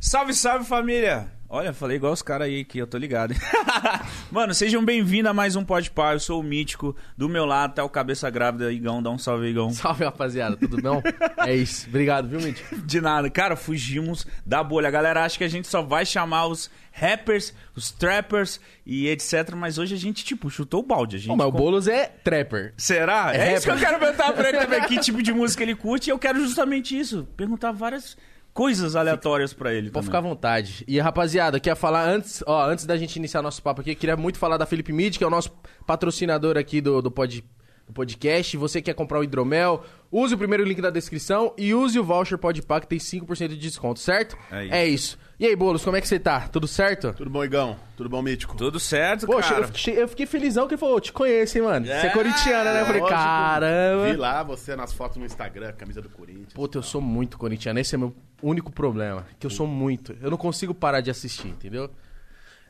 Salve, salve família! Olha, falei igual os caras aí que eu tô ligado. Mano, sejam bem-vindos a mais um Pode Par. Eu sou o Mítico. Do meu lado tá o Cabeça Grávida, Igão. Dá um salve, Igão. Salve, rapaziada, tudo bom? é isso. Obrigado, viu, Mítico? De nada. Cara, fugimos da bolha. A galera acha que a gente só vai chamar os rappers, os trappers e etc. Mas hoje a gente, tipo, chutou o balde. A gente Bom, mas o Boulos é trapper. Será? É, É isso que eu quero perguntar pra ele também. Que tipo de música ele curte. E eu quero justamente isso. Perguntar várias coisas aleatórias pra ele Pode ficar à vontade. E, rapaziada, quer falar antes, ó, antes da gente iniciar nosso papo aqui, queria muito falar da Felipe Mid, que é o nosso patrocinador aqui do, do, pod, do podcast. Você quer comprar o hidromel, use o primeiro link da descrição e use o voucher Podpah que tem 5% de desconto, certo? É isso. isso. E aí, Boulos, como é que você tá? Tudo certo? Tudo bom, Igão? Tudo bom, Mítico? Tudo certo, Poxa, cara. eu fiquei, eu fiquei felizão que ele falou, te conheço, hein, mano. Você é É, corintiana, né? Eu falei, Lógico. Vi caramba. lá você nas fotos no Instagram, camisa do Corinthians. Puta, eu sou muito corintiano. Esse é meu único problema. Que eu sou muito. Eu não consigo parar de assistir, entendeu?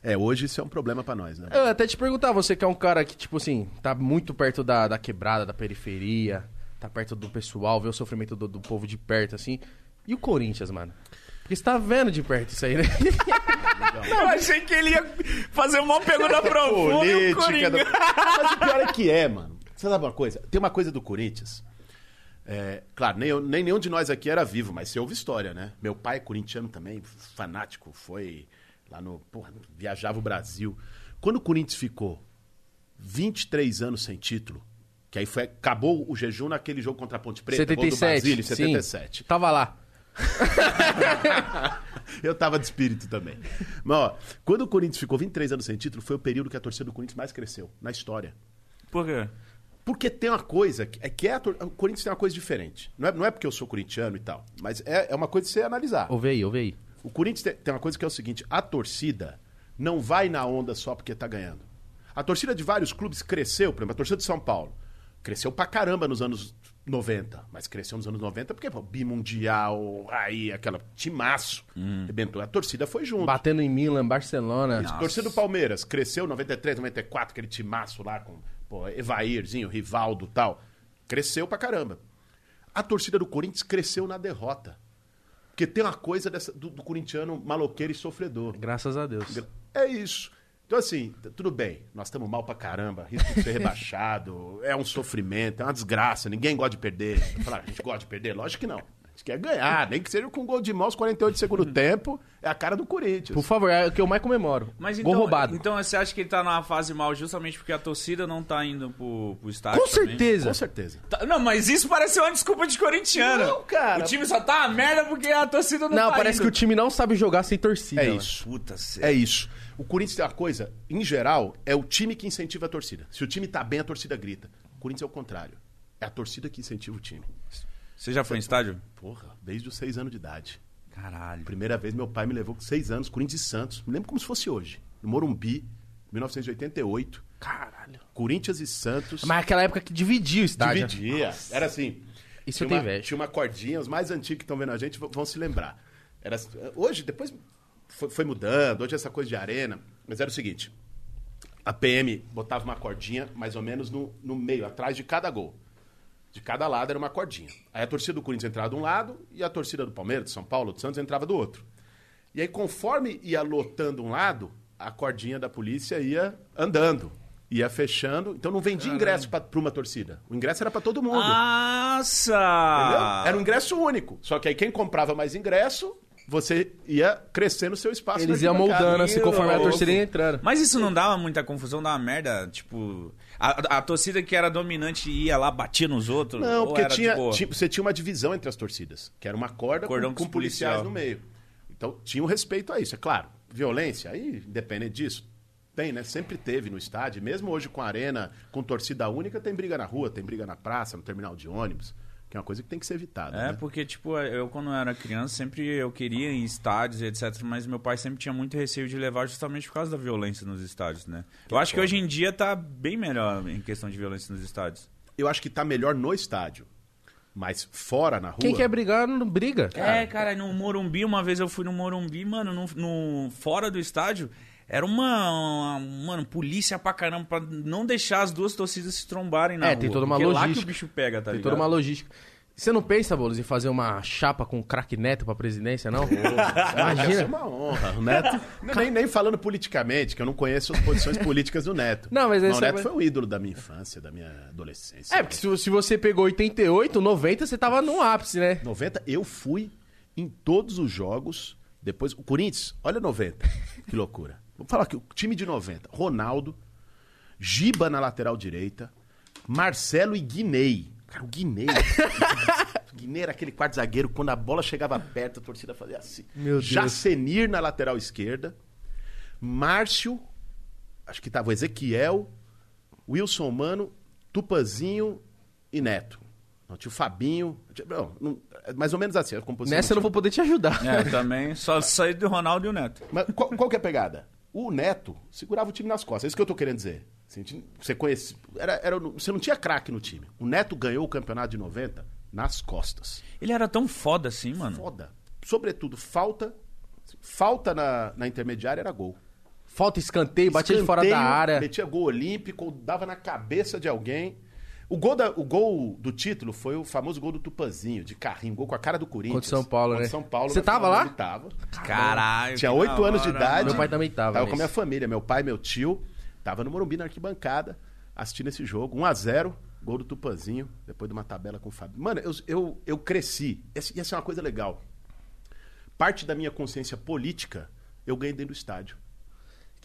É, hoje isso é um problema pra nós, né? Eu até te perguntar, você que é um cara que, tipo assim, tá muito perto da, da quebrada, da periferia, tá perto do pessoal, vê o sofrimento do, do povo de perto, assim. E o Corinthians, mano? Porque você tá vendo de perto isso aí, né? Eu achei que ele ia fazer uma pergunta profunda e o Política. Coringa... do- Mas o pior é que é, mano. Você sabe uma coisa? Tem uma coisa do Corinthians. É, claro, nem, eu- nem nenhum de nós aqui era vivo, mas você ouve história, né? Meu pai é corintiano também, fanático, foi lá no. Porra, viajava o Brasil. Quando o Corinthians ficou 23 anos sem título, que aí foi, acabou o jejum naquele jogo contra a Ponte Preta, gol do 77. Basílio, sim. 77. Tava lá. Eu tava de espírito também. Mas, ó, quando o Corinthians ficou 23 anos sem título, foi o período que a torcida do Corinthians mais cresceu na história. Por quê? Porque tem uma coisa, que- é que é a tor- o Corinthians tem uma coisa diferente. Não é, não é porque eu sou corintiano e tal, mas é, é uma coisa de você analisar. Ouve aí, ouve aí. O Corinthians tem, tem uma coisa que é o seguinte: a torcida não vai na onda só porque tá ganhando. A torcida de vários clubes cresceu, por exemplo, a torcida de São Paulo. Cresceu pra caramba nos anos 90, mas cresceu nos anos 90 porque, pô, bimundial, aí, aquela timaço, arrebentou. A torcida foi junto. Batendo em Milan, Barcelona. Nossa. Torcida do Palmeiras cresceu 93, 94, aquele timaço lá com pô, Evairzinho, Rivaldo e tal. Cresceu pra caramba. A torcida do Corinthians cresceu na derrota. Porque tem uma coisa dessa- do, do corintiano maloqueiro e sofredor. Graças a Deus. É isso. Então, assim, tudo bem, nós estamos mal pra caramba, risco de ser rebaixado, é um sofrimento, é uma desgraça, ninguém gosta de perder. Falar, a gente gosta de perder? Lógico que não. A gente quer ganhar, nem que seja com gol de mão aos 48 do segundo tempo, é a cara do Corinthians. Por favor, é o que eu mais comemoro. Mas Gol então, roubado. então você acha que ele tá numa fase mal justamente porque a torcida não tá indo pro, pro estádio? Com também? certeza. Com certeza. Tá- Não, mas isso parece uma desculpa de corintiano. Não, cara. O time só tá uma merda porque a torcida não, Não, tá parece indo. que o time não sabe jogar sem torcida. É mano. isso. Puta, sério. É isso. O Corinthians tem uma coisa, em geral, é o time que incentiva a torcida. Se o time tá bem, a torcida grita. O Corinthians é o contrário. É a torcida que incentiva o time. Você já foi em estádio? Porra, desde os seis anos de idade. Caralho. Primeira vez meu pai me levou com seis anos, Corinthians e Santos. Me lembro como se fosse hoje. No Morumbi, 1988. Caralho. Corinthians e Santos. Mas aquela época que dividia o estádio. Dividia. Era assim. Isso tinha eu tenho uma, inveja. Tinha uma cordinha, os mais antigos que estão vendo a gente vão- vão se lembrar. Era, hoje, depois foi, foi mudando, hoje essa coisa de arena. Mas era o seguinte: a PM botava uma cordinha mais ou menos no, no meio, atrás de cada gol. De cada lado era uma cordinha. Aí a torcida do Corinthians entrava de um lado e a torcida do Palmeiras, de São Paulo, do Santos entrava do outro. E aí, conforme ia lotando um lado, a cordinha da polícia ia andando, ia fechando. Então não vendia ingresso para uma torcida. O ingresso era para todo mundo. Nossa! Entendeu? Era um ingresso único. Só que aí quem comprava mais ingresso, você ia crescendo o seu espaço. Eles iam moldando assim conforme a torcida ia entrando. Mas isso não dava muita confusão, dava merda? Tipo, a, a torcida que era dominante ia lá, batia nos outros? Não, ou porque era tinha, tinha- você tinha uma divisão entre as torcidas, que era uma corda Cordão com, com com policiais policial. no meio. Então tinha um respeito a isso. É claro, violência, aí, independente disso, tem, né? Sempre teve no estádio. Mesmo hoje com a arena, com torcida única, tem briga na rua, tem briga na praça, no terminal de ônibus. Que é uma coisa que tem que ser evitada. É, né? porque, tipo, eu quando eu era criança, sempre eu queria ir em estádios e etc, mas meu pai sempre tinha muito receio de levar justamente por causa da violência nos estádios, né? Eu acho que hoje em dia tá bem melhor em questão de violência nos estádios. Eu acho que tá melhor no estádio. Mas fora, na rua. Quem quer brigar, não briga. É, cara, no Morumbi, uma vez eu fui no Morumbi, mano, no, no- fora do estádio, era uma, uma- mano, polícia pra caramba, pra não deixar as duas torcidas se trombarem na É, rua. tem toda uma porque lá que o logística. bicho pega, tá Tem ligado? toda uma logística. Você não pensa, Boulos, em fazer uma chapa com o craque Neto pra presidência, não? Imagina. Imagina. É uma honra. O Neto, nem, nem falando politicamente, que eu não conheço as posições políticas do Neto. Não, mas esse o Neto é- foi o ídolo da minha infância, da minha adolescência. É, porque se, se você pegou 88, 90, você tava no ápice, né? 90, eu fui em todos os jogos. Depois, o Corinthians, olha 90. Que loucura. Vou falar aqui, o time de 90. Ronaldo, Giba na lateral direita, Marcelo e Guinei. Cara, o Guinei. o Guinei era aquele quarto zagueiro, quando a bola chegava perto, a torcida fazia assim. Meu Deus. Jacenir na lateral esquerda, Márcio, acho que tava o Ezequiel, Wilson Mano, Tupanzinho e Neto. Não, tinha o Fabinho. tinha- não, não, é mais ou menos assim. A composição Nessa eu não vou poder te ajudar. É, também só saí do Ronaldo e o Neto. mas qual, qual que é a pegada? O Neto segurava o time nas costas. É isso que eu tô querendo dizer. Você conhece. Era, era, você não tinha craque no time. O Neto ganhou o campeonato de 90 nas costas. Ele era tão foda assim, mano. Foda. Sobretudo, falta. Falta na, na intermediária era gol. Falta escanteio, batia de fora da Escanteio, área. Metia gol olímpico, dava na cabeça de alguém. O gol, da- o gol do título foi o famoso gol do Tupanzinho, de carrinho, gol com a cara do Corinthians. Contra São Paulo, Contra né? São Paulo. Você tava lá? Tava. Caralho. Tinha oito anos de idade. Meu pai também tava Tava com a nesse. minha família, meu pai, meu tio. Tava no Morumbi na arquibancada, assistindo esse jogo. 1x0, gol do Tupanzinho, depois de uma tabela com o Fábio. Mano, eu, eu, eu cresci. Essa, essa é uma coisa legal. Parte da minha consciência política, eu ganhei dentro do estádio.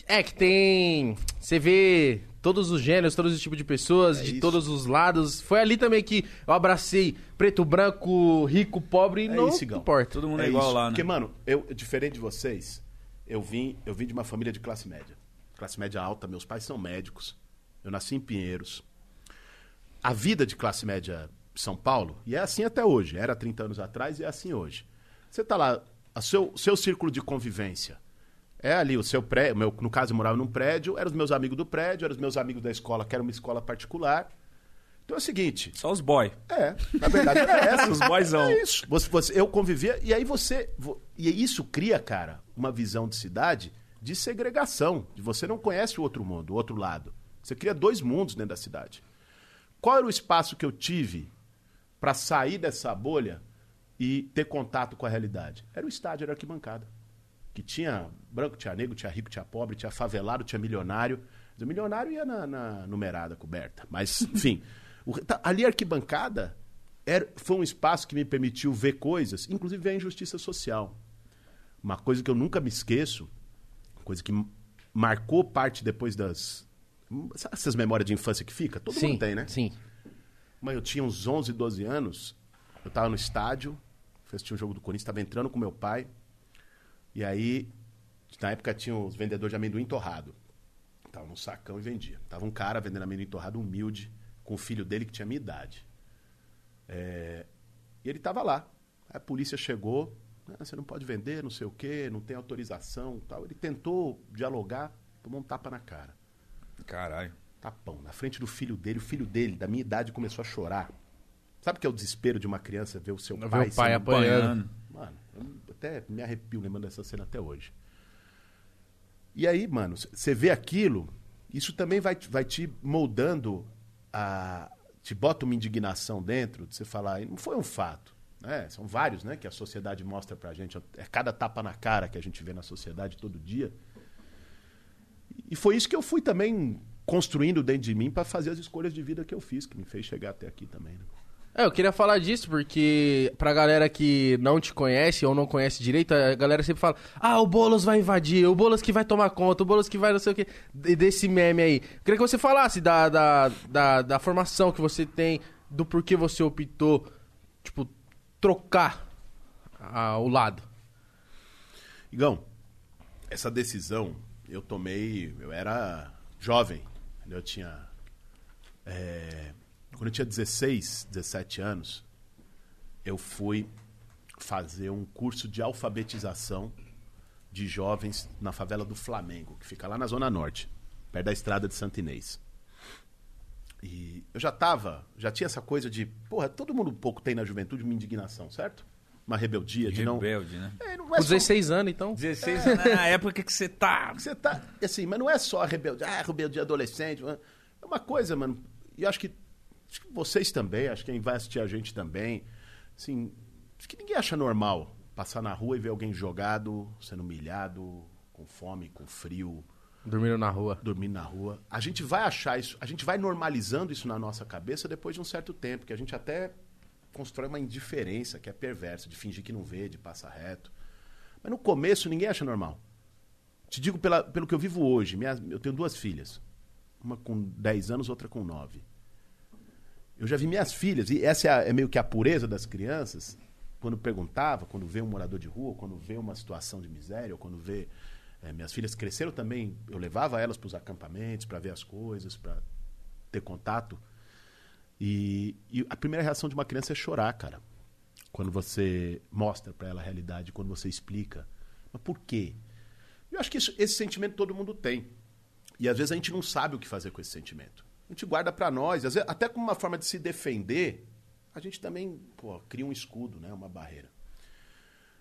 É que tem. Você vê todos os gêneros, todos os tipos de pessoas, É de isso. todos os lados. Foi ali também que eu abracei preto, branco, rico, pobre, É não isso, importa. Todo mundo é, igual isso. lá, né? Porque, mano, eu, diferente de vocês, eu vim, eu vim de uma família de classe média. Classe média alta, meus pais são médicos. Eu nasci em Pinheiros. A vida de classe média de São Paulo, e é assim até hoje, era 30 anos atrás e é assim hoje. Você tá lá, o seu, seu círculo de convivência é ali o seu prédio, meu, no caso eu morava num prédio, eram os meus amigos do prédio, eram os meus amigos da escola, que era uma escola particular. Então é o seguinte, Só os boy. é, na verdade era essa. Os boyzão. É isso. Você, você- eu convivia, e aí você. vo- E isso cria, cara, uma visão de cidade de segregação. De você não conhece o outro mundo, o outro lado. Você cria dois mundos dentro da cidade. Qual era o espaço que eu tive para sair dessa bolha e ter contato com a realidade? Era o estádio, era a arquibancada. Que tinha branco, tinha negro, tinha rico, tinha pobre, tinha favelado, tinha milionário. O milionário ia na, na numerada coberta. Mas, enfim, o- tá- ali a arquibancada era, foi um espaço que me permitiu ver coisas, inclusive ver a injustiça social. Uma coisa que eu nunca me esqueço, coisa que marcou parte depois das. Sabe essas memórias de infância que fica? Todo sim, mundo tem, né? Sim. Mas eu tinha uns 11, 12 anos, eu tava no estádio, fui assistir um jogo do Corinthians, tava entrando com meu pai, e aí, na época tinha os vendedores de amendoim torrado. Tava no sacão e vendia. Tava um cara vendendo amendoim torrado humilde, com o filho dele que tinha minha idade. É, E ele tava lá. Aí a polícia chegou, "Ah, você não pode vender, não sei o quê, não tem autorização tal. Ele tentou dialogar, tomou um tapa na cara Caralho. tapão na frente do filho dele. O filho dele, da minha idade, começou a chorar. Sabe o que é o desespero de uma criança ver o seu Ver pai o pai apanhando. Mano, até me arrepio lembrando dessa cena até hoje. E aí, mano, você vê aquilo, isso também vai, vai te moldando a. te bota uma indignação dentro de você falar, não foi um fato. Né? São vários, né, que a sociedade mostra pra gente. É cada tapa na cara que a gente vê na sociedade todo dia. E foi isso que eu fui também construindo dentro de mim para fazer as escolhas de vida que eu fiz, que me fez chegar até aqui também. Né? É, eu queria falar disso porque pra galera que não te conhece ou não conhece direito, a galera sempre fala: "Ah, o Bolos vai invadir, o Bolos que vai tomar conta, o Bolos que vai não sei o quê", de- desse meme aí. Eu queria que você falasse da, da, da, da formação que você tem, do porquê você optou, tipo, trocar o lado. Igão, essa decisão eu tomei, eu era jovem, eu tinha. é, quando eu tinha 16, 17 anos, eu fui fazer um curso de alfabetização de jovens na favela do Flamengo, que fica lá na Zona Norte, perto da estrada de Santo Inês. E eu já tava, já tinha essa coisa de, porra, todo mundo um pouco tem na juventude uma indignação, certo? Uma rebeldia de não. Rebelde, né? É, não Com é só- 16 anos, então. 16 anos é a época que você tá. você tá. Assim, mas não é só a rebeldia. Ah, rebeldia adolescente. É uma coisa, mano. E eu acho que, acho que vocês também, acho que quem vai assistir a gente também. Assim, acho que ninguém acha normal passar na rua e ver alguém jogado, sendo humilhado, com fome, com frio, Dormindo na rua. dormindo na rua. A gente vai achar isso, a gente vai normalizando isso na nossa cabeça depois de um certo tempo, que a gente até constrói uma indiferença que é perversa, de fingir que não vê, de passar reto. Mas no começo ninguém acha normal. Te digo pela- pelo que eu vivo hoje. Minha- eu tenho duas filhas. Uma com 10 anos, outra com 9. Eu já vi minhas filhas, e essa é, a- é meio que a pureza das crianças, quando perguntava, quando vê um morador de rua, quando vê uma situação de miséria, ou quando vê. eh, minhas filhas cresceram também, eu levava elas para os acampamentos, para ver as coisas, para ter contato. E, e a primeira reação de uma criança é chorar, cara. Quando você mostra para ela a realidade, quando você explica. Mas por quê? Eu acho que isso- esse sentimento todo mundo tem. E às vezes a gente não sabe o que fazer com esse sentimento. A gente guarda para nós, às vezes, até como uma forma de se defender, a gente também pô, cria um escudo, né, uma barreira.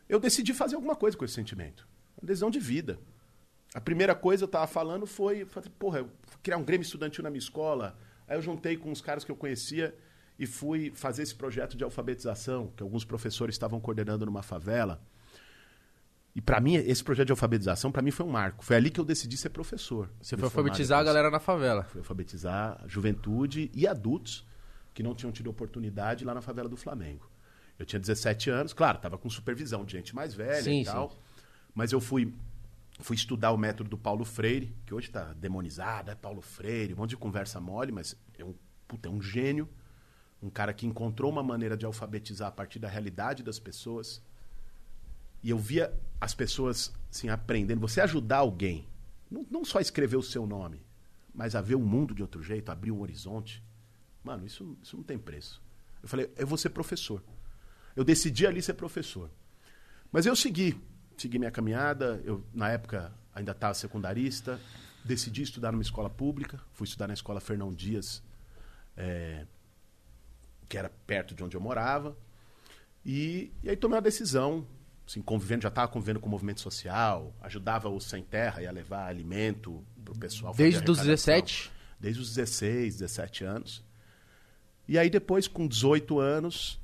Eu decidi fazer alguma coisa com esse sentimento. Uma decisão de vida. A primeira coisa eu estava falando foi, porra, criar um grêmio estudantil na minha escola. Aí eu juntei com os caras que eu conhecia e fui fazer esse projeto de alfabetização, que alguns professores estavam coordenando numa favela. E para mim, esse projeto de alfabetização, para mim foi um marco. Foi ali que eu decidi ser professor. Você foi alfabetizar a galera na favela. Fui alfabetizar a juventude e adultos que não tinham tido oportunidade lá na favela do Flamengo. Eu tinha 17 anos, claro, estava com supervisão de gente mais velha Sim, e tal. Mas eu fui, fui estudar o método do Paulo Freire, que hoje está demonizado, é Paulo Freire, um monte de conversa mole, mas é um, puta, é um gênio. Um cara que encontrou uma maneira de alfabetizar a partir da realidade das pessoas. E eu via as pessoas assim, aprendendo. Você ajudar alguém, não, não só escrever o seu nome, mas a ver o mundo de outro jeito, abrir um horizonte. Mano, isso, isso não tem preço. Eu falei, eu vou ser professor. Eu decidi ali ser professor. Mas eu segui, segui minha caminhada. Eu, na época, ainda estava secundarista. Decidi estudar numa escola pública. Fui estudar na escola Fernão Dias, é, que era perto de onde eu morava. E, e aí tomei uma decisão, assim, convivendo, já estava convivendo com o movimento social, ajudava o Sem Terra, ia levar alimento para o pessoal. Desde os arrecadação. 17? Desde os 16, 17 anos. E aí depois, com 18 anos,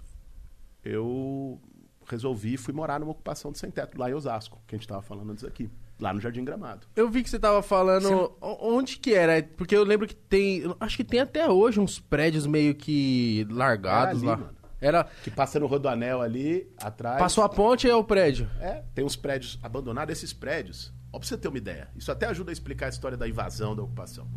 eu resolvi, fui morar numa ocupação de sem teto, lá em Osasco, que a gente estava falando antes aqui. Lá no Jardim Gramado. Eu vi que você tava falando. o- Onde que era? Porque eu lembro que tem. Acho que tem até hoje uns prédios meio que largados lá. ali, mano. Era. Que passa no Rodoanel ali, atrás. Passou a ponte e é o prédio. É, tem uns prédios abandonados. Esses prédios, ó, pra você ter uma ideia, isso até ajuda a explicar a história da invasão, da ocupação.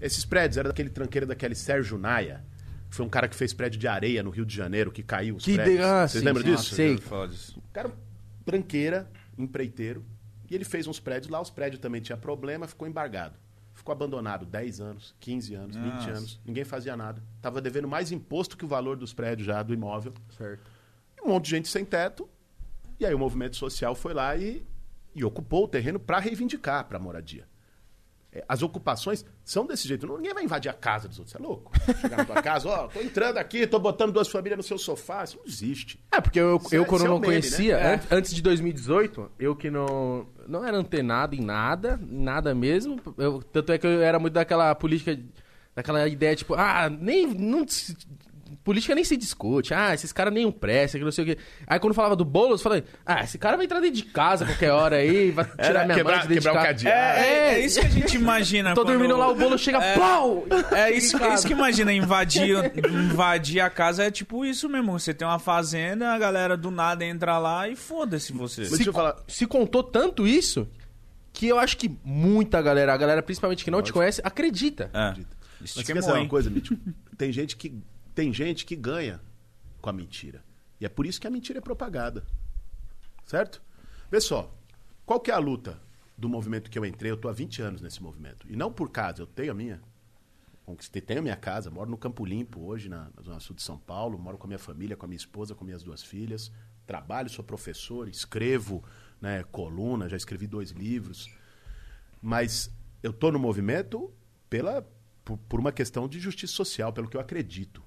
Esses prédios eram daquele tranqueiro daquele Sérgio Naia, que foi um cara que fez prédio de areia no Rio de Janeiro, que caiu os Que prédios. de- ah, Vocês sim, lembram sim. disso? Sei. O cara, tranqueira, empreiteiro, e ele fez uns prédios lá, os prédios também tinha problema, ficou embargado. Ficou abandonado 10 anos, 15 anos, 20 Nossa. anos, ninguém fazia nada. Tava devendo mais imposto que o valor dos prédios já do imóvel. Certo. E um monte de gente sem teto. E aí o movimento social foi lá e, e ocupou o terreno para reivindicar para moradia. É, As ocupações são desse jeito. Ninguém vai invadir a casa dos outros. Você é louco? Chegar na tua casa, ó, tô entrando aqui, tô botando duas famílias no seu sofá. Isso não existe. É, porque eu, Isso eu é- quando é não meme, conhecia, né? an- antes de 2018, eu que não, não era antenado em nada, nada mesmo. Eu- tanto é que eu era muito daquela política, daquela ideia, tipo, ah, nem. Não, política nem se discute. Ah, esses caras nem um presta, que não sei o quê. Aí quando falava do Boulos, eu falei, ah, esse cara vai entrar dentro de casa a qualquer hora aí, vai tirar Era minha quebrar- mãe de dentro quebrar o de casa. cadeado. É, é isso que a gente imagina. Tô quando- dormindo lá, o bolo chega, É. pau! É isso, Em isso que imagina, invadir, invadir a casa é tipo isso mesmo. Você tem uma fazenda, a galera do nada entra lá e foda-se você. Mas deixa eu falar. se contou tanto isso que eu acho que muita galera, a galera principalmente que não te conhece, acredita. É. Mas é quer saber bom, uma coisa, Mítico? Tem gente, que, tem gente que ganha com a mentira. E é por isso que a mentira é propagada. Certo? Vê só. Qual que é a luta do movimento que eu entrei? Eu tô há 20 anos nesse movimento. E não por casa, eu tenho a minha. Conquistei, tenho a minha casa, moro no Campo Limpo hoje, na, na Zona Sul de São Paulo, moro com a minha família, com a minha esposa, com minhas duas filhas. Trabalho, sou professor, escrevo né, coluna, já escrevi dois livros. Mas eu tô no movimento pela, por, por uma questão de justiça social, pelo que eu acredito.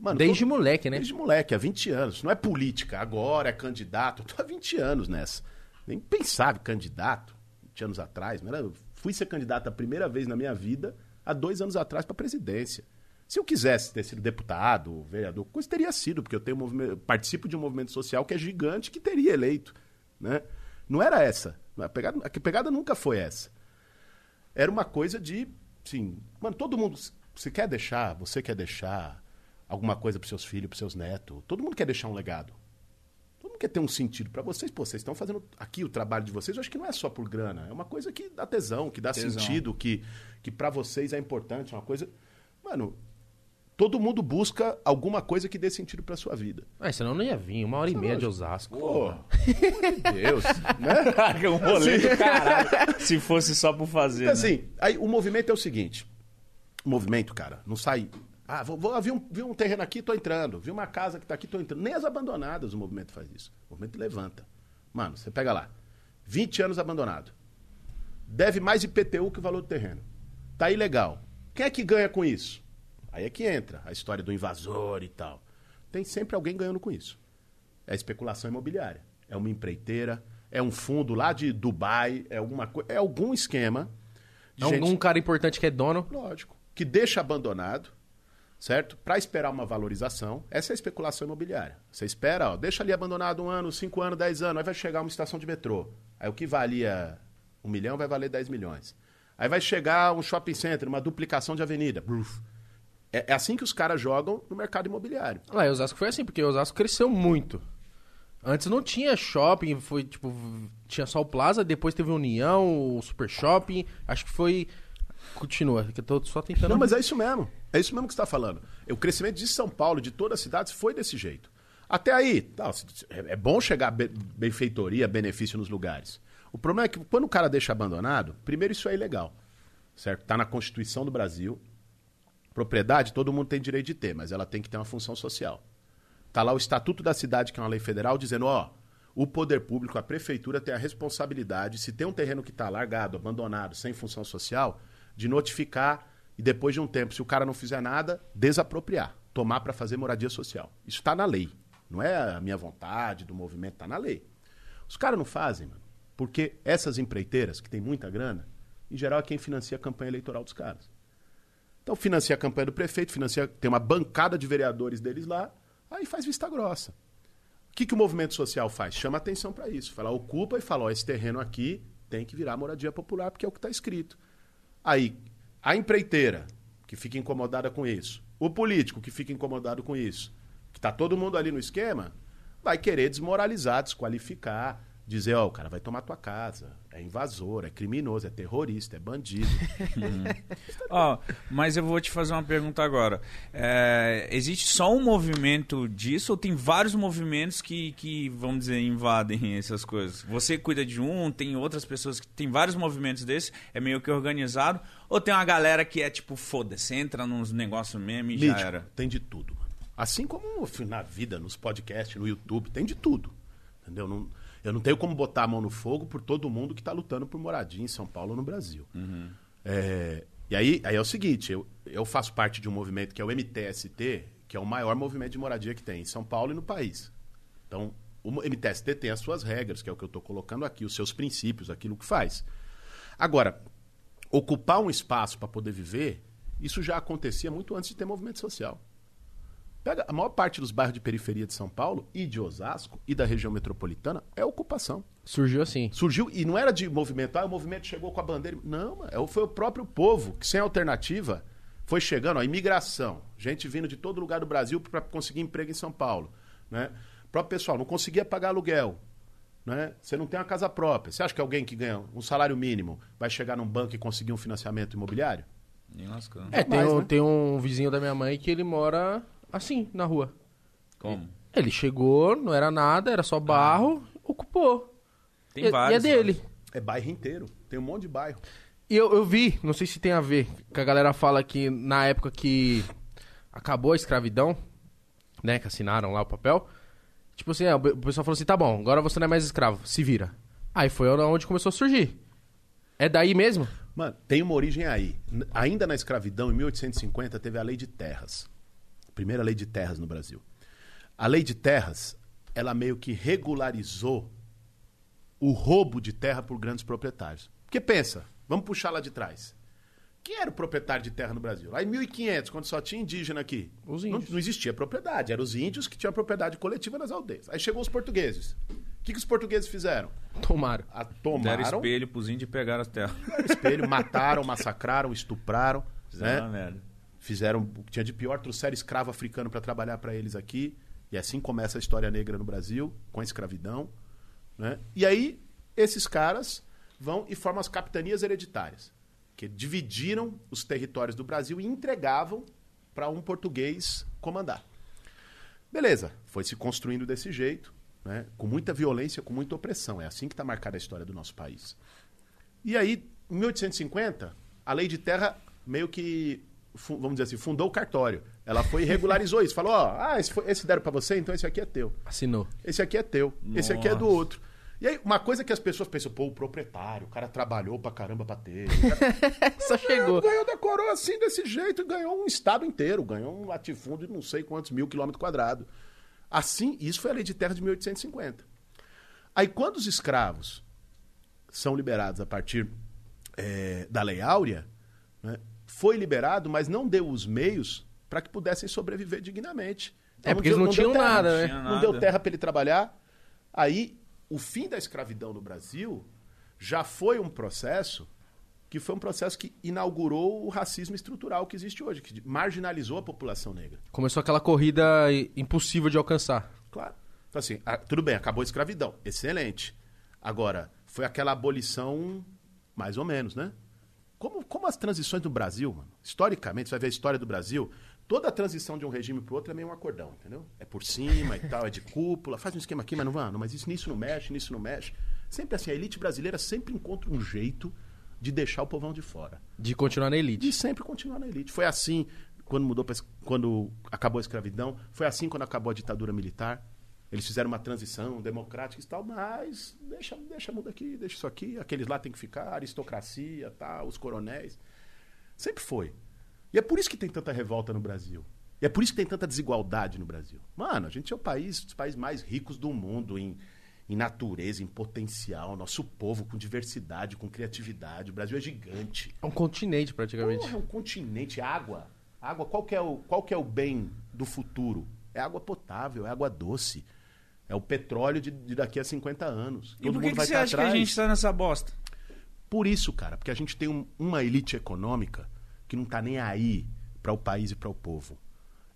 Mano, Desde moleque, né? Desde moleque, há 20 anos. Não é política, agora é candidato. Eu tô há 20 anos nessa. Nem pensava em candidato, 20 anos atrás. Não era, eu fui ser candidato a primeira vez na minha vida há dois anos atrás para presidência. Se eu quisesse ter sido deputado, vereador, coisa teria sido, porque eu tenho um movimento, participo de um movimento social que é gigante que teria eleito. Né? Não era essa. A pegada, a pegada nunca foi essa. Era uma coisa de, sim, mano, todo mundo. Você quer deixar, você quer deixar alguma coisa para seus filhos, para seus netos. Todo mundo quer deixar um legado. Todo mundo quer ter um sentido para vocês. Pô, vocês estão fazendo aqui o trabalho de vocês. Eu acho que não é só por grana. É uma coisa que dá tesão, que dá Tesão. sentido, que, que para vocês é importante. É uma coisa. Mano, todo mundo busca alguma coisa que dê sentido para sua vida. Ah, senão não ia vir. Uma hora e meia de Osasco. Pô, de Deus, né? um rolê do caralho. Se fosse só por fazer. Então, né? assim, aí o movimento é o seguinte. O movimento, cara, não sai. Ah, vou, vou vi, um, vi um terreno aqui, tô entrando. Vi uma casa que tá aqui, tô entrando. Nem as abandonadas o movimento faz isso. O movimento levanta. Mano, você pega lá. 20 anos abandonado. Deve mais IPTU que o valor do terreno. Tá ilegal. Quem é que ganha com isso? Aí é que entra a história do invasor e tal. Tem sempre alguém ganhando com isso. É especulação imobiliária. É uma empreiteira, é um fundo lá de Dubai, é alguma coisa, é algum esquema de É gente- um, um cara importante que é dono. Lógico. Que deixa abandonado, certo? Para esperar uma valorização. Essa é a especulação imobiliária. Você espera, ó, deixa ali abandonado um ano, cinco anos, dez anos, aí vai chegar uma estação de metrô. Aí o que valia um milhão vai valer 10 milhões. Aí vai chegar um shopping center, uma duplicação de avenida. Bruf. É, é assim que os caras jogam no mercado imobiliário. Lá em Osasco foi assim, porque Osasco cresceu muito. Antes não tinha shopping, foi tipo, tinha só o Plaza, depois teve o União, o Super Shopping, acho que foi. Continua, que eu tô só tentando. Não, mas é isso mesmo. É isso mesmo que você está falando. O crescimento de São Paulo, de todas as cidades, foi desse jeito. Até aí, tá, é é bom chegar be- benfeitoria, benefício nos lugares. O problema é que quando o cara deixa abandonado, primeiro isso é ilegal. Certo? Está na Constituição do Brasil. Propriedade todo mundo tem direito de ter, mas ela tem que ter uma função social. Está lá o Estatuto da Cidade, que é uma lei federal, dizendo, ó, o poder público, a prefeitura tem a responsabilidade, se tem um terreno que está largado, abandonado, sem função social, de notificar e depois de um tempo, se o cara não fizer nada, desapropriar, tomar para fazer moradia social. Isso está na lei. Não é a minha vontade do movimento, está na lei. Os caras não fazem, mano, porque essas empreiteiras, que tem muita grana, em geral é quem financia a campanha eleitoral dos caras. Então financia a campanha do prefeito, financia, tem uma bancada de vereadores deles lá, aí faz vista grossa. O que, que o movimento social faz? Chama atenção para isso. Fala, ocupa e fala, ó, esse terreno aqui tem que virar moradia popular, porque é o que está escrito. Aí, a empreiteira, que fica incomodada com isso, o político, que fica incomodado com isso, que está todo mundo ali no esquema, vai querer desmoralizar, desqualificar, dizer, ó, o cara vai tomar tua casa, é invasor, é criminoso, é terrorista, é bandido. Ó, mas eu vou te fazer uma pergunta agora. É, existe só um movimento disso ou tem vários movimentos que, que, vamos dizer, invadem essas coisas? Você cuida de um, tem outras pessoas que tem vários movimentos desses, é meio que organizado, ou tem uma galera que é tipo, foda-se, entra nos negócios mesmo e já Mítico, era? Tem de tudo. Assim como na vida, nos podcasts, no YouTube, tem de tudo. Entendeu? Não- eu não tenho como botar a mão no fogo por todo mundo que está lutando por moradia em São Paulo ou no Brasil. É, e aí, aí é o seguinte, eu, eu faço parte de um movimento que é o MTST, que é o maior movimento de moradia que tem em São Paulo e no país. Então, o MTST tem as suas regras, que é o que eu estou colocando aqui, os seus princípios, aquilo que faz. Agora, ocupar um espaço para poder viver, isso já acontecia muito antes de ter movimento social. Pega a maior parte dos bairros de periferia de São Paulo e de Osasco e da região metropolitana é ocupação. Surgiu assim. Surgiu, e não era de movimento, ah, o movimento chegou com a bandeira. Não, é- foi o próprio povo que, sem alternativa, foi chegando, ó, imigração. Gente vindo de todo lugar do Brasil para conseguir emprego em São Paulo. Né? O próprio pessoal não conseguia pagar aluguel. Né? Você não tem uma casa própria. Você acha que alguém que ganha um salário mínimo vai chegar num banco e conseguir um financiamento imobiliário? Nem lascando. É, tem, mais, um, né? tem um vizinho da minha mãe que ele mora assim, na rua. Como? Ele chegou, não era nada, era só barro, ocupou. Tem e, e vários. é dele. É bairro inteiro. Tem um monte de bairro. E eu, eu vi, não sei se tem a ver, que a galera fala que na época que acabou a escravidão, né, que assinaram lá o papel, tipo assim, é, o pessoal falou assim, tá bom, agora você não é mais escravo, se vira. Aí foi onde começou a surgir. É daí mesmo? Mano, tem uma origem aí. Ainda na escravidão, em 1850, teve a lei de terras. Primeira lei de terras no Brasil. A lei de terras, ela meio que regularizou o roubo de terra por grandes proprietários. Porque pensa, vamos puxar lá de trás. Quem era o proprietário de terra no Brasil? Lá em 1500, quando só tinha indígena aqui. Os não, índios. não existia propriedade, eram os índios que tinham propriedade coletiva nas aldeias. Aí chegou os portugueses. O que, que os portugueses fizeram? Tomaram. A, Deram tomaram espelho pros índios e pegaram as terras. espelho, mataram, massacraram, estupraram. Fizeram né? uma merda. Fizeram o que tinha de pior, trouxeram escravo africano para trabalhar para eles aqui. E assim começa a história negra no Brasil, com a escravidão. Né? E aí, esses caras vão e formam as capitanias hereditárias, que dividiram os territórios do Brasil e entregavam para um português comandar. Beleza, foi se construindo desse jeito, né? com muita violência, com muita opressão. É assim que está marcada a história do nosso país. E aí, em 1850, a lei de terra meio que, vamos dizer assim, fundou o cartório. Ela foi e regularizou isso. Falou, ó, ah, esse, foi- esse deram para você, então esse aqui é teu. Assinou. Esse aqui é teu. Esse aqui é do Nossa. outro. E aí, uma coisa que as pessoas pensam, pô, o proprietário, o cara trabalhou pra caramba pra ter. Cara Só chegou. ganhou da coroa assim, desse jeito, e ganhou um estado inteiro, ganhou um latifúndio de não sei quantos mil quilômetros quadrados. Assim, isso foi a lei de terra de 1850. Aí, quando os escravos são liberados a partir eh, da Lei Áurea, né, foi liberado, mas não deu os meios para que pudessem sobreviver dignamente. É, não porque deu- eles não deu tinham terra. nada, né? Tinha Não deu nada. terra para ele trabalhar. Aí, o fim da escravidão no Brasil já foi um processo que foi um processo que inaugurou o racismo estrutural que existe hoje, que marginalizou a população negra. Começou aquela corrida impossível de alcançar. Claro. Então, assim, ah, tudo bem, acabou a escravidão. Excelente. Agora, foi aquela abolição, mais ou menos, né? Como, como as transições do Brasil, mano, historicamente, você vai ver a história do Brasil, toda a transição de um regime pro outro é meio um acordão, entendeu? É por cima e tal, é de cúpula, faz um esquema aqui, mas não vai, não, mas isso nisso não mexe, nisso não mexe. Sempre assim, a elite brasileira sempre encontra um jeito de deixar o povão de fora De continuar na elite. de sempre continuar na elite. Foi assim quando mudou pra quando acabou a escravidão, foi assim quando acabou a ditadura militar. Eles fizeram uma transição democrática e tal, mas deixa, deixa muda aqui, deixa isso aqui, aqueles lá tem que ficar, aristocracia, tal, os coronéis. Sempre foi. E é por isso que tem tanta revolta no Brasil. E é por isso que tem tanta desigualdade no Brasil. Mano, a gente é o país, dos países mais ricos do mundo em, em natureza, em potencial. Nosso povo com diversidade, com criatividade. O Brasil é gigante. É um continente, praticamente. Porra, é um continente, água. Água, qual é o, qual é o bem do futuro? É água potável, é água doce. É o petróleo de, de daqui a 50 anos. E por que, que você acha que a gente tá nessa bosta? Por isso, cara, porque a gente tem um- uma elite econômica que não tá nem aí para o país e para o povo.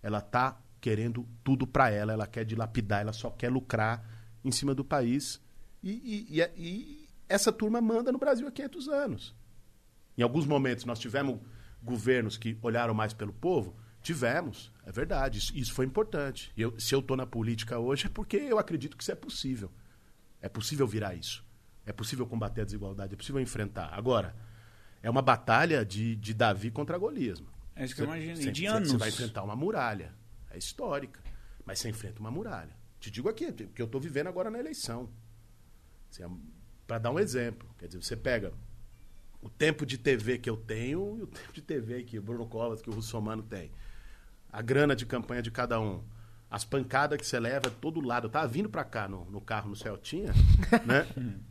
Ela tá querendo tudo para ela, ela quer dilapidar, ela só quer lucrar em cima do país. E, e- e- e essa turma manda no Brasil há 500 anos. Em alguns momentos nós tivemos governos que olharam mais pelo povo? Tivemos, é verdade, isso, isso foi importante. Eu- se eu estou na política hoje é porque eu acredito que isso é possível. É possível virar isso. É possível combater a desigualdade, é possível enfrentar. Agora, é uma batalha de, de Davi contra Golias. É isso que eu imagino. E Você- de anos. Você vai enfrentar uma muralha. É histórica. Mas você enfrenta uma muralha. Te digo aqui, porque eu estou vivendo agora na eleição. Para dar um exemplo. Quer dizer, você pega o tempo de TV que eu tenho e o tempo de TV que o Bruno Covas, que o Russomano tem. A grana de campanha de cada um. As pancadas que você leva de todo lado. Eu tava vindo para cá no, no carro no Celtinha, né?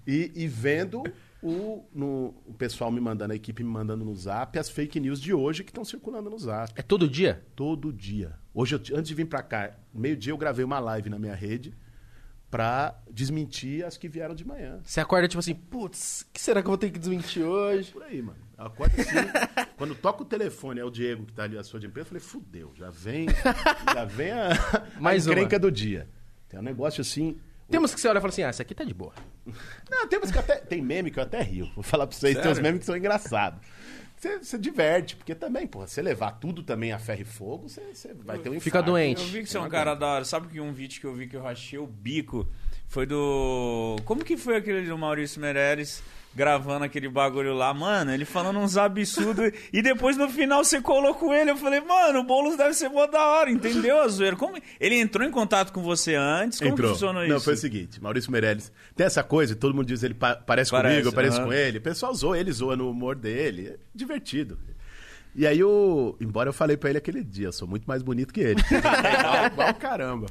E, e vendo o, no- o pessoal me mandando, a equipe me mandando no zap, as fake news de hoje que estão circulando no zap. É todo dia? Todo dia. Hoje, eu- antes de vir pra cá, meio-dia eu gravei uma live na minha rede pra desmentir as que vieram de manhã. Você acorda tipo assim, putz, que será que eu vou ter que desmentir hoje? Por aí, mano. Eu acordo assim, quando toca o telefone, é o Diego que tá ali, a sua de empresa, eu falei, fudeu, já vem, já vem a, Mais a uma. encrenca do dia. Tem um negócio assim... Temos que você olha e fala assim, ah, essa aqui tá de boa. Não, temos que até. Tem meme que eu até rio. Vou falar pra vocês, tem uns Sério? memes que são engraçados. Você, você diverte, porque também, porra, você levar tudo também a ferro e fogo, você, você vai ter um Fica infarto. doente. Eu vi que você é um cara da hora. Sabe que um vídeo que eu vi que eu rachei o bico foi do. Como que foi aquele do Maurício Meirelles gravando aquele bagulho lá? Mano, ele falando uns absurdos. e depois no final você colocou ele. Eu falei, mano, o Boulos deve ser mó da hora, entendeu, a zoeira? Como... Ele entrou em contato com você antes? Como Entrou. funcionou Não, isso? foi o seguinte, Maurício Meirelles. Tem essa coisa, todo mundo diz ele pa- parece, Parece, comigo, eu pareço com ele. O pessoal zoa, ele zoa no humor dele. É divertido. E aí, eu, embora eu falei pra ele aquele dia, eu sou muito mais bonito que ele. igual, igual caramba.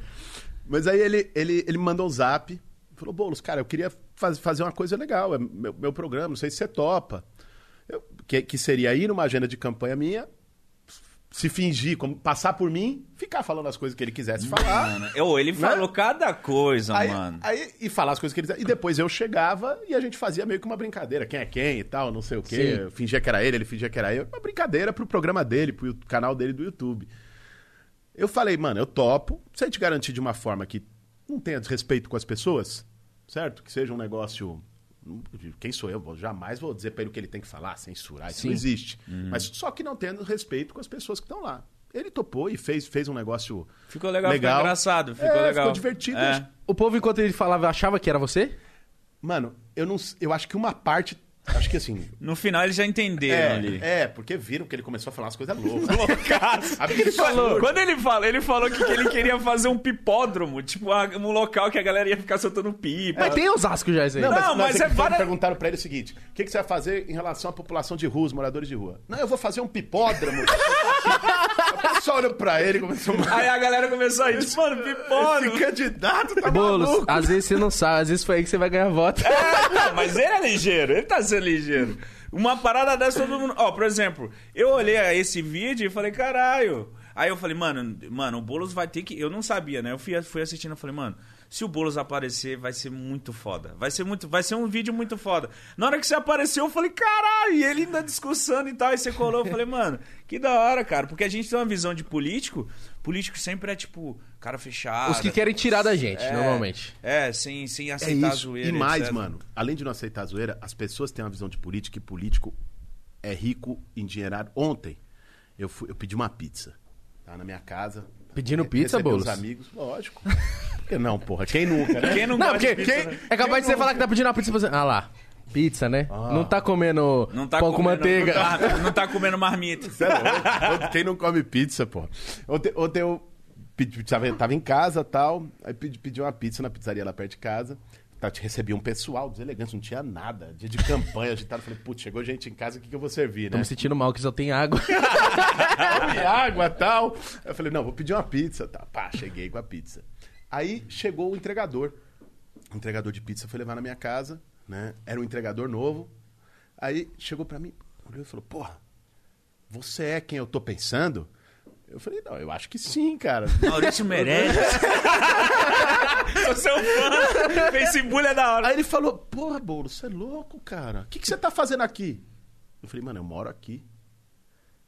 Mas aí ele, ele, ele me mandou um zap, falou, Boulos, cara, eu queria faz- fazer uma coisa legal, é meu, meu programa, não sei se você topa. Eu- que, que seria ir numa agenda de campanha minha, se fingir, como, passar por mim, ficar falando as coisas que ele quisesse falar. Mano, eu, ele falou cada coisa, Aí, mano. aí- e falar as coisas que ele quisesse. E depois eu chegava e a gente fazia meio que uma brincadeira. Quem é quem e tal, não sei o quê. Sim. Eu fingia que era ele, ele fingia que era eu. Uma brincadeira pro programa dele, pro canal dele do YouTube. Eu falei, mano, eu topo. Se a gente garantir de uma forma que não tenha desrespeito com as pessoas, certo? Que seja um negócio. Quem sou eu? Jamais vou dizer pra ele o que ele tem que falar, censurar. Isso Sim. não existe. Mas só que não tendo respeito com as pessoas que estão lá. Ele topou e fez, fez um negócio. Ficou legal, ficou engraçado, ficou É, legal. Ficou divertido. É. O povo, enquanto ele falava, achava que era você? Mano, eu não. Eu acho que uma parte. Acho que assim. No final eles já entenderam ali. É, é, porque viram que ele começou a falar umas coisas loucas. Loucaço. Ele falou? Quando ele fala, ele falou que, que ele queria fazer um pipódromo, tipo um local que a galera ia ficar soltando pipa. Mas tem Osasco já isso aí. Não, mas é para... para- perguntaram pra ele o seguinte: o que, que você vai fazer em relação à população de rua, os moradores de rua? Não, eu vou fazer um pipódromo. pessoal olhou pra ele e começou a. Aí a galera começou a rir, tipo, mano, pipódromo. Esse candidato tá Boulos, maluco. às vezes você não sabe, às vezes foi aí que você vai ganhar voto. É, não, mas ele é ligeiro, ele tá sendo ligeiro. Uma parada dessa todo mundo. Ó, por exemplo, eu olhei esse vídeo e falei, caralho. Aí eu falei, mano, mano, o Boulos vai ter que. Eu não sabia, né? Eu fui, fui assistindo e falei, mano, se o Boulos aparecer, vai ser muito foda. Vai ser muito. Vai ser um vídeo muito foda. Na hora que você apareceu, eu falei, caralho, e ele ainda discussando e tal. Aí você colou, eu falei, mano, que da hora, cara. Porque a gente tem uma visão de político. Político sempre é tipo, cara fechado. Os que querem tirar da gente, É, normalmente. É, sem, sem É aceitar a isso. zoeira. E mais, etc. mano, além de não aceitar a zoeira, as pessoas têm uma visão de política e político é rico, endinheirado. Ontem, eu, fui, eu pedi uma pizza. Tá na minha casa. Pedindo pizza, Boulos? os amigos, lógico. Que não, porra? Quem nunca, né? Quem não, Não, porque pizza, quem- né? é capaz de você falar que tá pedindo uma pizza e você... Ah lá, pizza, né? Não tá comendo Não tá pão com comendo- manteiga. Não tá, não tá comendo marmita. É? Quem não come pizza, pô? Ontem, ontem eu pedi, tava, tava em casa e tal, aí pedi, pedi uma pizza na pizzaria lá perto de casa. Tá, te recebi um pessoal dos elegantes, não tinha nada. Dia de campanha agitado. Falei, putz, chegou gente em casa, o que, que eu vou servir, Tô né? me sentindo mal que só tem água. Come água e tal. Aí Eu falei, não, vou pedir uma pizza. Tá. Pá, cheguei com a pizza. Aí chegou o entregador. O entregador de pizza foi levar na minha casa, né? Era um entregador novo. Aí chegou pra mim, olhou e falou, porra, você é quem eu tô pensando? Eu falei, não, eu acho que sim, cara. Maurício Meirelles. Sou seu fã. Facebook é da hora. Aí ele falou, porra, Bolo, você é louco, cara. O que, que você tá fazendo aqui? Eu falei, mano, eu moro aqui.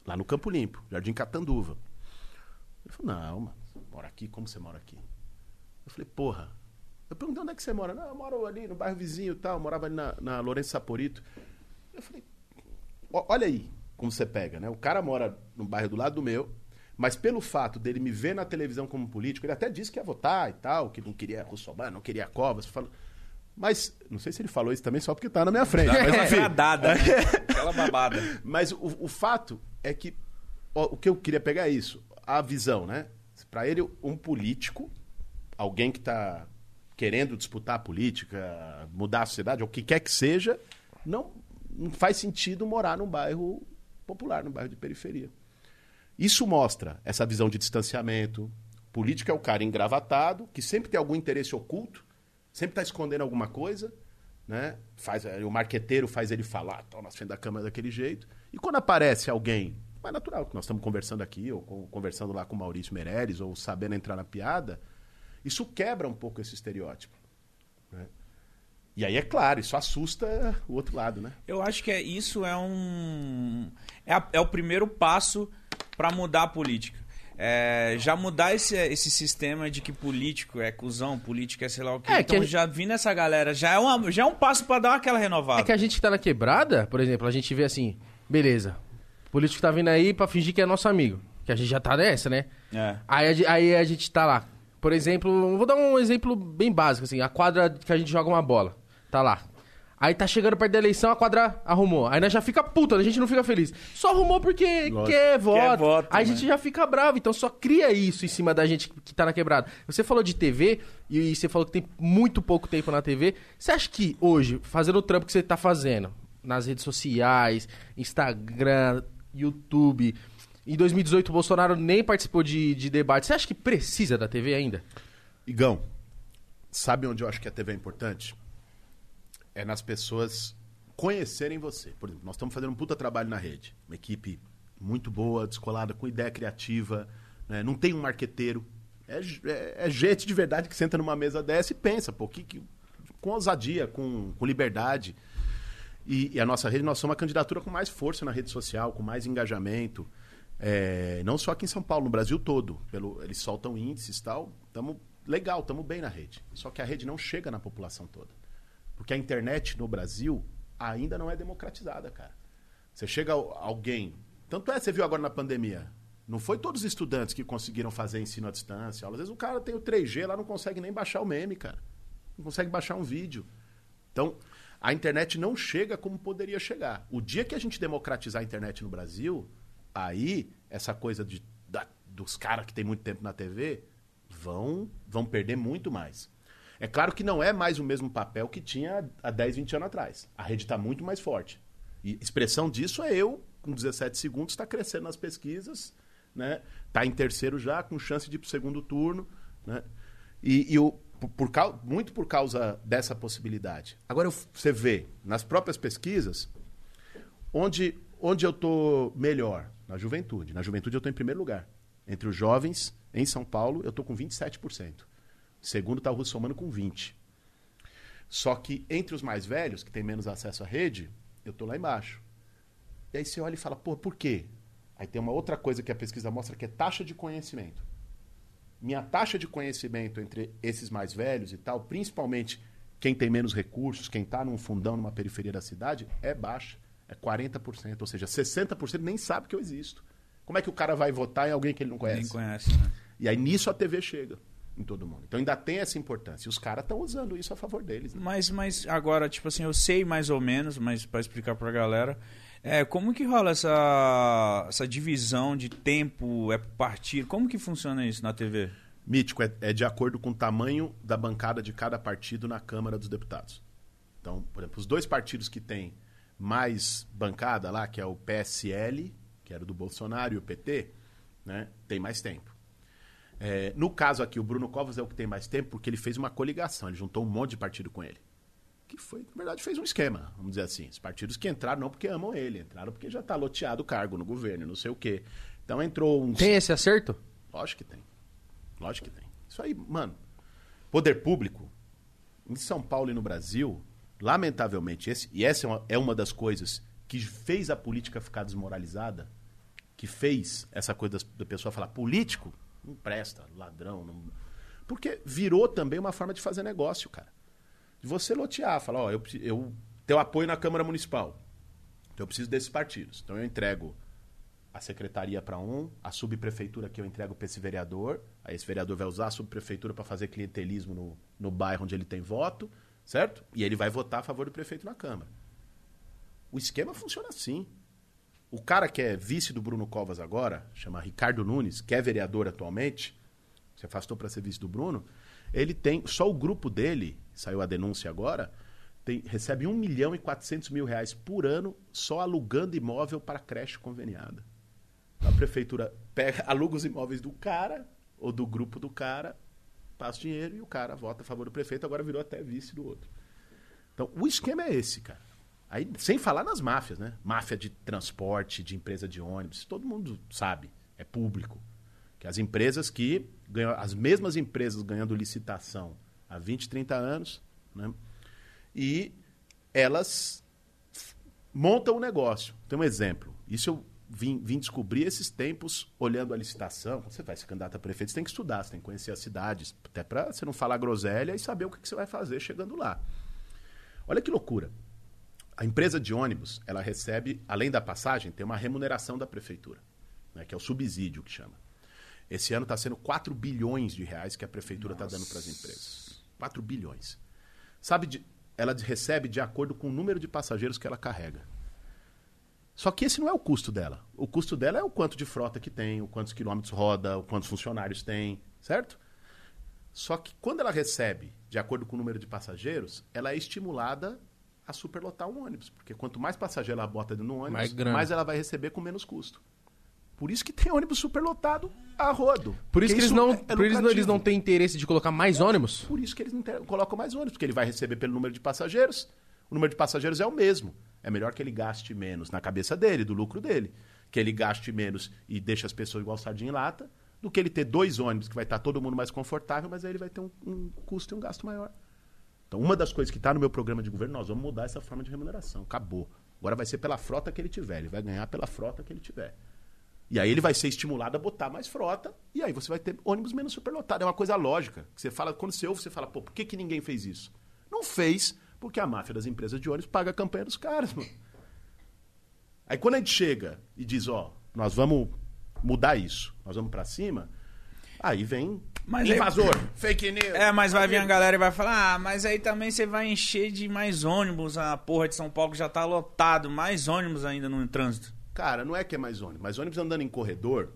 Lá no Campo Limpo, Jardim Catanduva. Ele falou, não, mano, mora aqui? Como você mora aqui? Eu falei, porra. Eu perguntei, onde é que você mora? Não, eu moro ali no bairro vizinho e tal. Eu morava ali na, na Lourenço Saporito. Eu falei, olha aí como você pega, né? O cara mora no bairro do lado do meu, mas pelo fato dele me ver na televisão como político, ele até disse que ia votar e tal, que não queria Russomano, não queria Covas. Falou... Mas, não sei se ele falou isso também só porque tá na minha frente. Mas, enfim, Agradada. né? Aquela babada. mas o, o fato é que ó, o que eu queria pegar é isso, a visão, né? Para ele, um político, alguém que está querendo disputar a política, mudar a sociedade, ou o que quer que seja, não, não faz sentido morar num bairro popular, num bairro de periferia. Isso mostra essa visão de distanciamento. Político é o cara engravatado, que sempre tem algum interesse oculto, sempre está escondendo alguma coisa, né? Faz, o marqueteiro faz ele falar, tal, na frente da câmera daquele jeito. E quando aparece alguém, mais natural, que nós estamos conversando aqui, ou conversando lá com o Maurício Meirelles, ou sabendo entrar na piada, isso quebra um pouco esse estereótipo. né? E aí, é claro, isso assusta o outro lado, né? Eu acho que é, isso é um. É, a- é o primeiro passo pra mudar a política. É, já mudar esse, esse sistema de que político é cuzão, político é sei lá o quê. É, que então a- já vindo essa galera, já é, uma, já é um passo pra dar aquela renovada. É que a gente que tá na quebrada, por exemplo, a gente vê assim, beleza, o político tá vindo aí pra fingir que é nosso amigo. Que a gente já tá nessa, né? É. Aí, aí a gente tá lá. Por exemplo, vou dar um exemplo bem básico, assim, a quadra que a gente joga uma bola. Tá lá. Aí tá chegando perto da eleição, a quadra arrumou. Aí nós já fica puta, a gente não fica feliz. Só arrumou porque Lógico. quer voto. voto, Aí a né? gente já fica bravo, então só cria isso em cima da gente que tá na quebrada. Você falou de TV e você falou que tem muito pouco tempo na TV. Você acha que hoje, fazendo o trampo que você tá fazendo, nas redes sociais, Instagram, YouTube, em 2018 o Bolsonaro nem participou de, de debate, você acha que precisa da TV ainda? Igão, sabe onde eu acho que a TV é importante? É nas pessoas conhecerem você. Por exemplo, nós estamos fazendo um puta trabalho na rede. Uma equipe muito boa, descolada, com ideia criativa. né? Não tem um marqueteiro. É, é- é gente de verdade que senta numa mesa dessa e pensa, pô, que, que- com ousadia, com, com liberdade. E, e a nossa rede, nós somos uma candidatura com mais força na rede social, com mais engajamento. É, não só aqui em São Paulo, no Brasil todo. Pelo, eles soltam índices e tal. Tamo legal, estamos bem na rede. Só que a rede não chega na população toda. Porque a internet no Brasil ainda não é democratizada, cara. Você chega alguém. Tanto é, você viu agora na pandemia. Não foi todos os estudantes que conseguiram fazer ensino à distância. Às vezes o cara tem o 3G lá, não consegue nem baixar o meme, cara. Não consegue baixar um vídeo. Então, a internet não chega como poderia chegar. O dia que a gente democratizar a internet no Brasil, aí essa coisa de, da- dos caras que tem muito tempo na TV vão, vão perder muito mais. É claro que não é mais o mesmo papel que tinha há 10, 20 anos atrás. A rede está muito mais forte. E expressão disso é eu, com 17 segundos, está crescendo nas pesquisas, né? Tá em terceiro já, com chance de ir pro segundo turno, né? E, e o, por, por muito por causa dessa possibilidade. Agora você vê nas próprias pesquisas onde, onde eu tô melhor na juventude. Na juventude eu tô em primeiro lugar. Entre os jovens em São Paulo eu tô com 27%. Segundo está o Russomano com 20. Só que entre os mais velhos, que têm menos acesso à rede, eu tô lá embaixo. E aí você olha e fala, pô, por quê? Aí tem uma outra coisa que a pesquisa mostra que é taxa de conhecimento. Minha taxa de conhecimento entre esses mais velhos e tal, principalmente quem tem menos recursos, quem está num fundão, numa periferia da cidade, é baixa. É 40%. Ou seja, 60% nem sabe que eu existo. Como é que o cara vai votar em alguém que ele não conhece? Nem conhece, né? E aí nisso a TV chega em todo mundo. Então ainda tem essa importância. E os caras estão usando isso a favor deles. Né? Mas, mas agora, tipo assim, eu sei mais ou menos, mas para explicar pra galera, é, como que rola essa, essa divisão de tempo, é partir, como que funciona isso na TV? Mítico é, é de acordo com o tamanho da bancada de cada partido na Câmara dos Deputados. Então, por exemplo, os dois partidos que têm mais bancada lá, que é o PSL, que era do Bolsonaro, e o PT, né, tem mais tempo. É, no caso aqui, o Bruno Covas é o que tem mais tempo porque ele fez uma coligação, ele juntou um monte de partido com ele. Que foi, na verdade, fez um esquema, vamos dizer assim. Os partidos que entraram não porque amam ele, entraram porque já está loteado o cargo no governo, não sei o quê. Então entrou uns. Tem esse acerto? Lógico que tem. Lógico que tem. Isso aí, mano. Poder público, em São Paulo e no Brasil, lamentavelmente, esse, e essa é uma, é uma das coisas que fez a política ficar desmoralizada, que fez essa coisa da pessoa falar político não presta, ladrão. Não... Porque virou também uma forma de fazer negócio, cara. De você lotear, falar, ó, eu, eu tenho apoio na Câmara Municipal. Então eu preciso desses partidos. Então eu entrego a secretaria para um, a subprefeitura que eu entrego para esse vereador, aí esse vereador vai usar a subprefeitura para fazer clientelismo no, no bairro onde ele tem voto, certo? E ele vai votar a favor do prefeito na Câmara. O esquema funciona assim. O cara que é vice do Bruno Covas agora, chama Ricardo Nunes, que é vereador atualmente, se afastou para ser vice do Bruno, ele tem, só o grupo dele, saiu a denúncia agora, tem, recebe 1 milhão e 400 mil reais por ano só alugando imóvel para creche conveniada. A prefeitura pega, aluga os imóveis do cara ou do grupo do cara, passa dinheiro e o cara vota a favor do prefeito, agora virou até vice do outro. Então, o esquema é esse, cara. Aí, sem falar nas máfias, né? Máfia de transporte, de empresa de ônibus, todo mundo sabe, é público. Que as empresas que ganham, as mesmas empresas ganhando licitação há 20, 30 anos, né? E elas montam o negócio. Tem um exemplo. Isso eu vim, vim descobrir esses tempos olhando a licitação. Quando você vai ser candidato a prefeito, você tem que estudar, você tem que conhecer as cidades, até para você não falar groselha e saber o que, que você vai fazer chegando lá. Olha que loucura. A empresa de ônibus, ela recebe, além da passagem, tem uma remuneração da prefeitura, né, que é o subsídio que chama. Esse ano está sendo 4 bilhões de reais que a prefeitura está dando para as empresas. 4 bilhões. Sabe, de, ela recebe de acordo com o número de passageiros que ela carrega. Só que esse não é o custo dela. O custo dela é o quanto de frota que tem, o quantos quilômetros roda, o quantos funcionários tem, certo? Só que quando ela recebe de acordo com o número de passageiros, ela é estimulada a superlotar um ônibus. Porque quanto mais passageiro ela bota no ônibus, Mais mais, ela vai receber com menos custo. Por isso que tem ônibus superlotado a rodo. Por isso que eles não, é- é por eles lucrativo. não têm interesse de colocar mais ônibus? Por isso que eles não colocam mais ônibus, porque ele vai receber pelo número de passageiros. O número de passageiros é o mesmo. É melhor que ele gaste menos na cabeça dele, do lucro dele. Que ele gaste menos e deixe as pessoas igual sardinha em lata, do que ele ter dois ônibus que vai estar todo mundo mais confortável, mas aí ele vai ter um, um custo e um gasto maior. Então, uma das coisas que está no meu programa de governo, nós vamos mudar essa forma de remuneração. Acabou. Agora vai ser pela frota que ele tiver. Ele vai ganhar pela frota que ele tiver. E aí ele vai ser estimulado a botar mais frota, e aí você vai ter ônibus menos superlotado. É uma coisa lógica. Você fala, quando você ouve, você fala, pô, por que, que ninguém fez isso? Não fez, porque a máfia das empresas de ônibus paga a campanha dos caras, mano. Aí quando a gente chega e diz, ó, nós vamos mudar isso, nós vamos para cima, aí vem Mas invasor, fake news. É, mas vai vir a galera e vai falar: ah, mas aí também você vai encher de mais ônibus. A porra de São Paulo que já tá lotado, mais ônibus ainda no trânsito. Cara, não é que é mais ônibus, mas ônibus andando em corredor,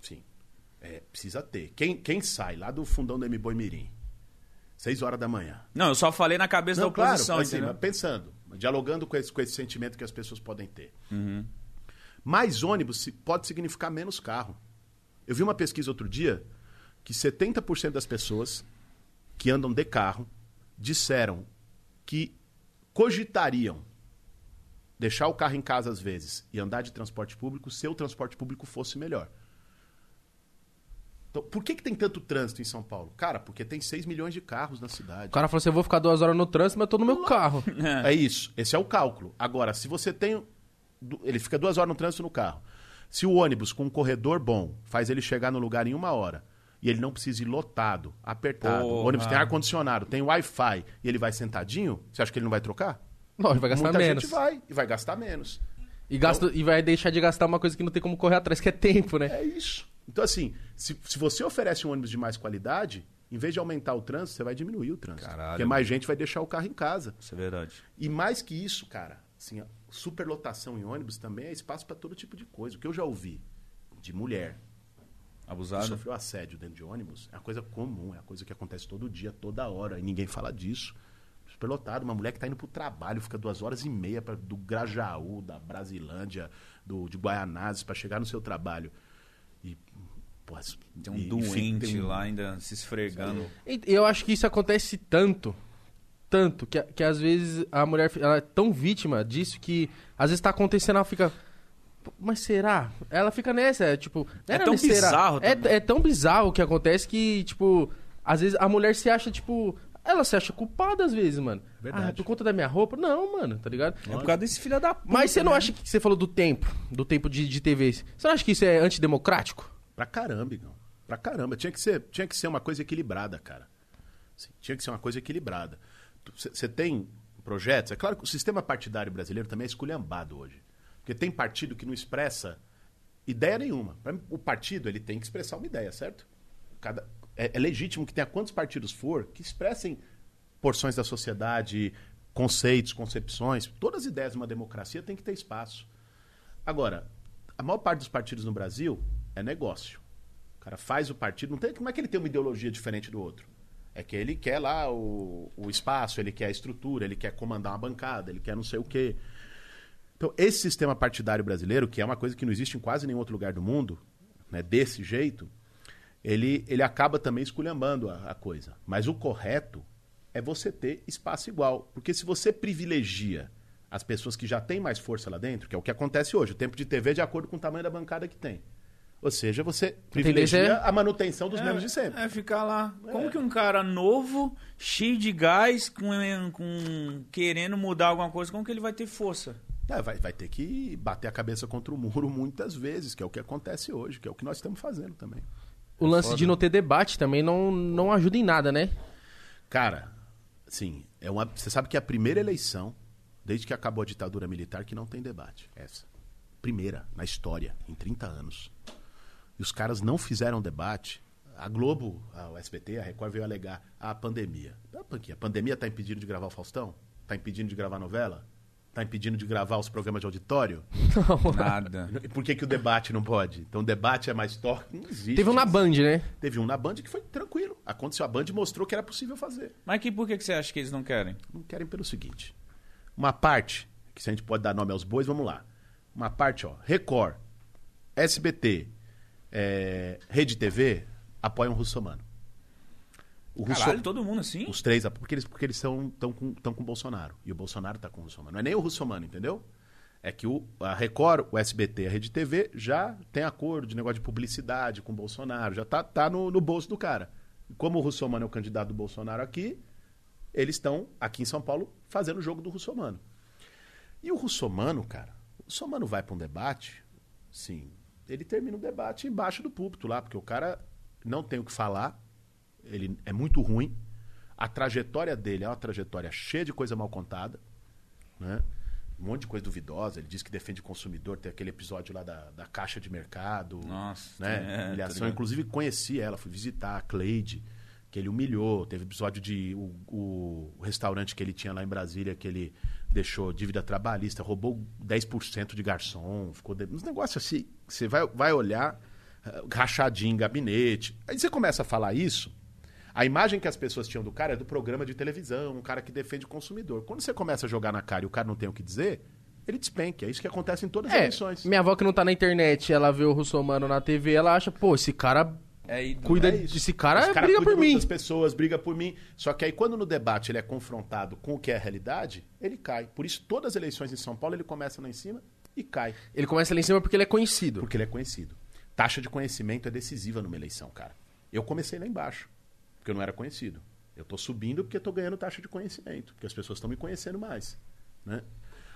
sim, é, precisa ter. Quem, quem sai lá do fundão do M Boi Mirim, seis horas da manhã, Não, eu só falei na cabeça Não, da oposição, claro, assim, pensando, dialogando com esse, com esse sentimento que as pessoas podem ter. Mais ônibus pode significar menos carro. Eu vi uma pesquisa outro dia que 70% das pessoas que andam de carro disseram que cogitariam deixar o carro em casa às vezes e andar de transporte público se o transporte público fosse melhor. Então, por que, que tem tanto trânsito em São Paulo? Cara, porque tem 6 milhões de carros na cidade. O cara falou assim: eu vou ficar duas horas no trânsito, mas eu tô no meu carro. É isso. Esse é o cálculo. Agora, se você tem. Ele fica duas horas no trânsito no carro. Se o ônibus com um corredor bom faz ele chegar no lugar em uma hora e ele não precisa ir lotado, apertado, o Porra. ônibus tem ar-condicionado, tem Wi-Fi e ele vai sentadinho, você acha que ele não vai trocar? Não, ele vai gastar Muita menos. gente vai e vai gastar menos. E, gasta, e vai deixar de gastar uma coisa que não tem como correr atrás, que é tempo, né? É isso. Então, assim, se, se você oferece um ônibus de mais qualidade, em vez de aumentar o trânsito, você vai diminuir o trânsito. Caralho. Porque mais gente vai deixar o carro em casa. Isso é verdade. E mais que isso, cara, assim, superlotação em ônibus também é espaço para todo tipo de coisa. O que eu já ouvi de mulher que Abusado. sofreu assédio dentro de ônibus é uma coisa comum, é uma coisa que acontece todo dia, toda hora, e ninguém fala disso. Superlotado, uma mulher que tá indo pro trabalho, fica duas horas e meia pra, do Grajaú, da Brasilândia, do, de Guaianazes, para chegar no seu trabalho. E, pô, Tem um e- doente tem um- lá ainda se esfregando. Eu acho que isso acontece tanto, tanto, que, que às vezes a mulher ela é tão vítima disso que às vezes tá acontecendo, ela fica. "Pô, Mas será? Ela fica nessa, é tipo. É "Era, tão mas será?" bizarro É, é tão bizarro o que acontece que, tipo, às vezes a mulher se acha, tipo. Ela se acha culpada às vezes, mano. Verdade. Ah, por conta da minha roupa? Não, mano, tá ligado? É por causa desse filho da puta. Mas você não né? acha que você falou do tempo, do tempo de, de TV? Você não acha que isso é antidemocrático? Pra caramba, Igão. Pra caramba. Tinha que ser, tinha que ser uma coisa equilibrada, cara. Assim, tinha que ser uma coisa equilibrada. Você tem projetos. É claro que o sistema partidário brasileiro também é esculhambado hoje. Porque tem partido que não expressa ideia nenhuma. O partido ele tem que expressar uma ideia, certo? Cada, é, é legítimo que tenha quantos partidos for que expressem porções da sociedade, conceitos, concepções. Todas as ideias de uma democracia têm que ter espaço. Agora, a maior parte dos partidos no Brasil é negócio. O cara faz o partido, não tem, como é que ele tem uma ideologia diferente do outro? É que ele quer lá o, o espaço, ele quer a estrutura, ele quer comandar uma bancada, ele quer não sei o quê. Então, esse sistema partidário brasileiro, que é uma coisa que não existe em quase nenhum outro lugar do mundo, né, desse jeito, ele, ele acaba também esculhambando a, a coisa. Mas o correto é você ter espaço igual. Porque se você privilegia as pessoas que já têm mais força lá dentro, que é o que acontece hoje, o tempo de TV é de acordo com o tamanho da bancada que tem. Ou seja, você privilegia é- a manutenção dos mesmos de sempre. É ficar lá. Como que um cara novo, cheio de gás, com, com querendo mudar alguma coisa, como que ele vai ter força? É, vai, vai ter que bater a cabeça contra o muro muitas vezes, que é o que acontece hoje, que é o que nós estamos fazendo também. O lance de não ter debate também não, não ajuda em nada, né? Cara, assim, é uma, você sabe que é a primeira eleição, desde que acabou a ditadura militar, que não tem debate. Essa. Primeira, na história, em 30 anos. E os caras não fizeram debate. A Globo, a, SBT, a Record veio alegar a pandemia. Ah, quê? A pandemia está impedindo de gravar o Faustão? Está impedindo de gravar novela? Está impedindo de gravar os programas de auditório? Nada. E por que, que o debate não pode? Então o debate é mais torque? Não existe. Teve um na. Band, né? Teve um na Band que foi tranquilo. Aconteceu, a Band mostrou que era possível fazer. Mas que, por que, que você acha que eles não querem? Não querem pelo seguinte. Uma parte, que se a gente pode dar nome aos bois, vamos lá. Uma parte, ó, Record, SBT, é, Rede TV, apoiam o Russomano. O Russo- Caralho, todo mundo assim? Os três, porque eles porque eles são tão com, tão com o Bolsonaro. E o Bolsonaro tá com o Russomano. Não é nem o Russomano, entendeu? É que o, a Record, o SBT a Rede TV já tem acordo de negócio de publicidade com o Bolsonaro. Já tá, tá no, no bolso do cara. E como o Russomano é o candidato do Bolsonaro aqui, eles estão, aqui em São Paulo, fazendo o jogo do Russomano. E o Russomano, cara, o Russomano vai para um debate, sim, ele termina o debate embaixo do púlpito lá, porque o cara não tem o que falar, ele é muito ruim, a trajetória dele é uma trajetória cheia de coisa mal contada, né? Um monte de coisa duvidosa, ele diz que defende o consumidor, tem aquele episódio lá da, da caixa de mercado, Nossa, né? é, tá Humilhação. ligado. Inclusive conheci ela, fui visitar a Cleide, que ele humilhou. Teve episódio de o, o- o restaurante que ele tinha lá em Brasília, que ele deixou dívida trabalhista, roubou 10% de garçom, ficou de... uns negócios assim, você vai, vai olhar, eh, rachadinho em gabinete. Aí você começa a falar isso, a imagem que as pessoas tinham do cara é do programa de televisão, um cara que defende o consumidor. Quando você começa a jogar na cara e o cara não tem o que dizer, ele despenca. É isso que acontece em todas as É, eleições. minha avó que não tá na internet, ela vê o Russomano na TV, ela acha, pô, esse cara É cuida É desse cara, Os cara briga por mim. das pessoas, briga por mim. Só que aí quando no debate ele é confrontado com o que é a realidade, ele cai. Por isso todas as eleições em São Paulo ele começa lá em cima e cai, Ele começa ali em cima porque ele é conhecido. porque ele é conhecido. Taxa de conhecimento é decisiva numa eleição, cara. Eu comecei lá embaixo, porque eu não era conhecido. Eu tô subindo porque tô ganhando taxa de conhecimento, porque as pessoas estão me conhecendo mais, né?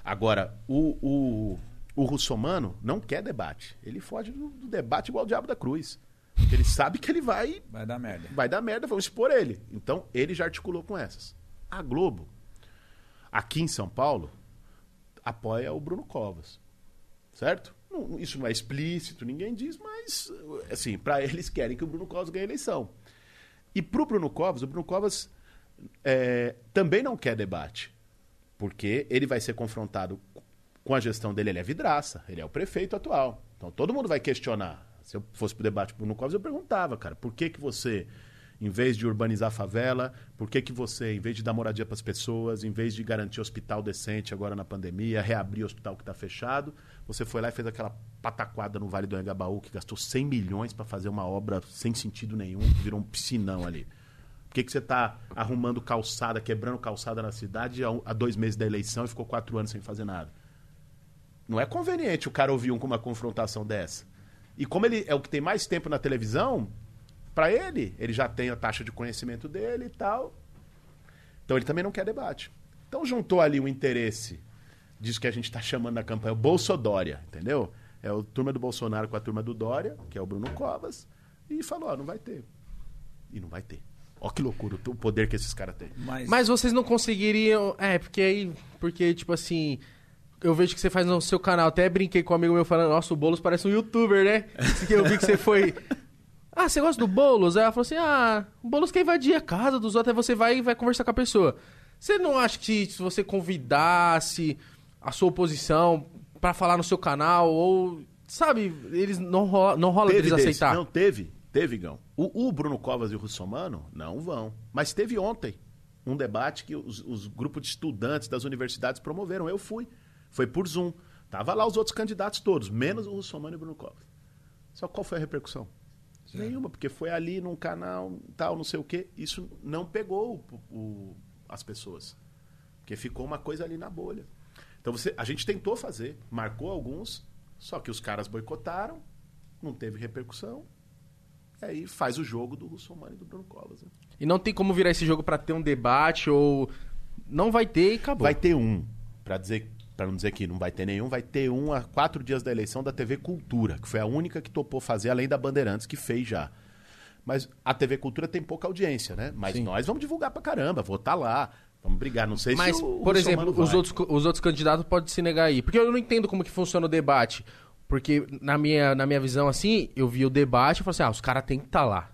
Agora, o, o, o russomano não quer debate. Ele foge do, do debate igual o diabo da cruz. Porque ele sabe que ele vai Vai dar merda. vai dar merda, vamos expor ele. Então, ele já articulou com essas. A Globo, aqui em São Paulo, apoia o Bruno Covas. Certo? Não- isso não é explícito, ninguém diz, mas, assim, para eles querem que o Bruno Covas ganhe a eleição. E pro Bruno Covas, o Bruno Covas é, também não quer debate. Porque ele vai ser confrontado com a gestão dele, ele é vidraça, ele é o prefeito atual. Então todo mundo vai questionar. Se eu fosse pro debate com o Bruno Covas, eu perguntava, cara, por que que você, em vez de urbanizar a favela, por que que você, em vez de dar moradia para as pessoas, em vez de garantir hospital decente agora na pandemia, reabrir o hospital que está fechado, você foi lá e fez aquela pataquada no Vale do Engabaú, que gastou 100 milhões para fazer uma obra sem sentido nenhum, que virou um piscinão ali. Por que, que você está arrumando calçada, quebrando calçada na cidade há, dois meses da eleição e ficou quatro anos sem fazer nada? Não é conveniente o cara ouvir um com uma confrontação dessa. E como ele é o que tem mais tempo na televisão, para ele, ele já tem a taxa de conhecimento dele e tal. Então ele também não quer debate. Então juntou ali o interesse disso que a gente está chamando na campanha, o Bolsodória, entendeu? É o turma do Bolsonaro com a turma do Dória, que é o Bruno Covas, e falou, ó, não vai ter. E não vai ter. Ó que loucura o poder que esses caras têm. Mas, Mas vocês não conseguiriam. É, porque aí. Porque, tipo assim. Eu vejo que você faz no seu canal. Até brinquei com um amigo meu falando: Nossa, o Boulos parece um youtuber, né? Que eu vi que você foi. Ah, você gosta do Boulos? Aí ela falou assim: Ah, o Boulos quer invadir a casa dos outros. Aí você vai e vai conversar com a pessoa. Você não acha que se você convidasse a sua oposição pra falar no seu canal, ou. Sabe, eles não rola, não rola desse. aceitar? Não, teve. Teve, Gão. O, o Bruno Covas e o Russomano não vão. Mas teve ontem um debate que os, os grupos de estudantes das universidades promoveram. Eu fui. Foi por Zoom. Tava lá os outros candidatos todos, menos o Russomano e o Bruno Covas. Só qual foi a repercussão? Nenhuma, porque foi ali num canal, tal, não sei o quê. Isso não pegou o- o- as pessoas. Porque ficou uma coisa ali na bolha. Então você, a gente tentou fazer, marcou alguns, só que os caras boicotaram, não teve repercussão. E aí faz o jogo do Russomano e do Bruno Covas. né? E não tem como virar esse jogo pra ter um debate ou. Não vai ter e acabou. Vai ter um, para dizer, para não dizer que não vai ter nenhum, vai ter um a quatro dias da eleição da TV Cultura, que foi a única que topou fazer, além da Bandeirantes, que fez já. Mas a TV Cultura tem pouca audiência, né? Mas Sim. nós vamos divulgar pra caramba, vou estar lá, vamos brigar. Não sei Mas, se o por exemplo, os outros, os outros candidatos podem se negar aí. Porque eu não entendo como que funciona o debate. Porque na minha, na minha visão, assim, eu vi o debate e falei assim, ah, os caras têm que estar lá.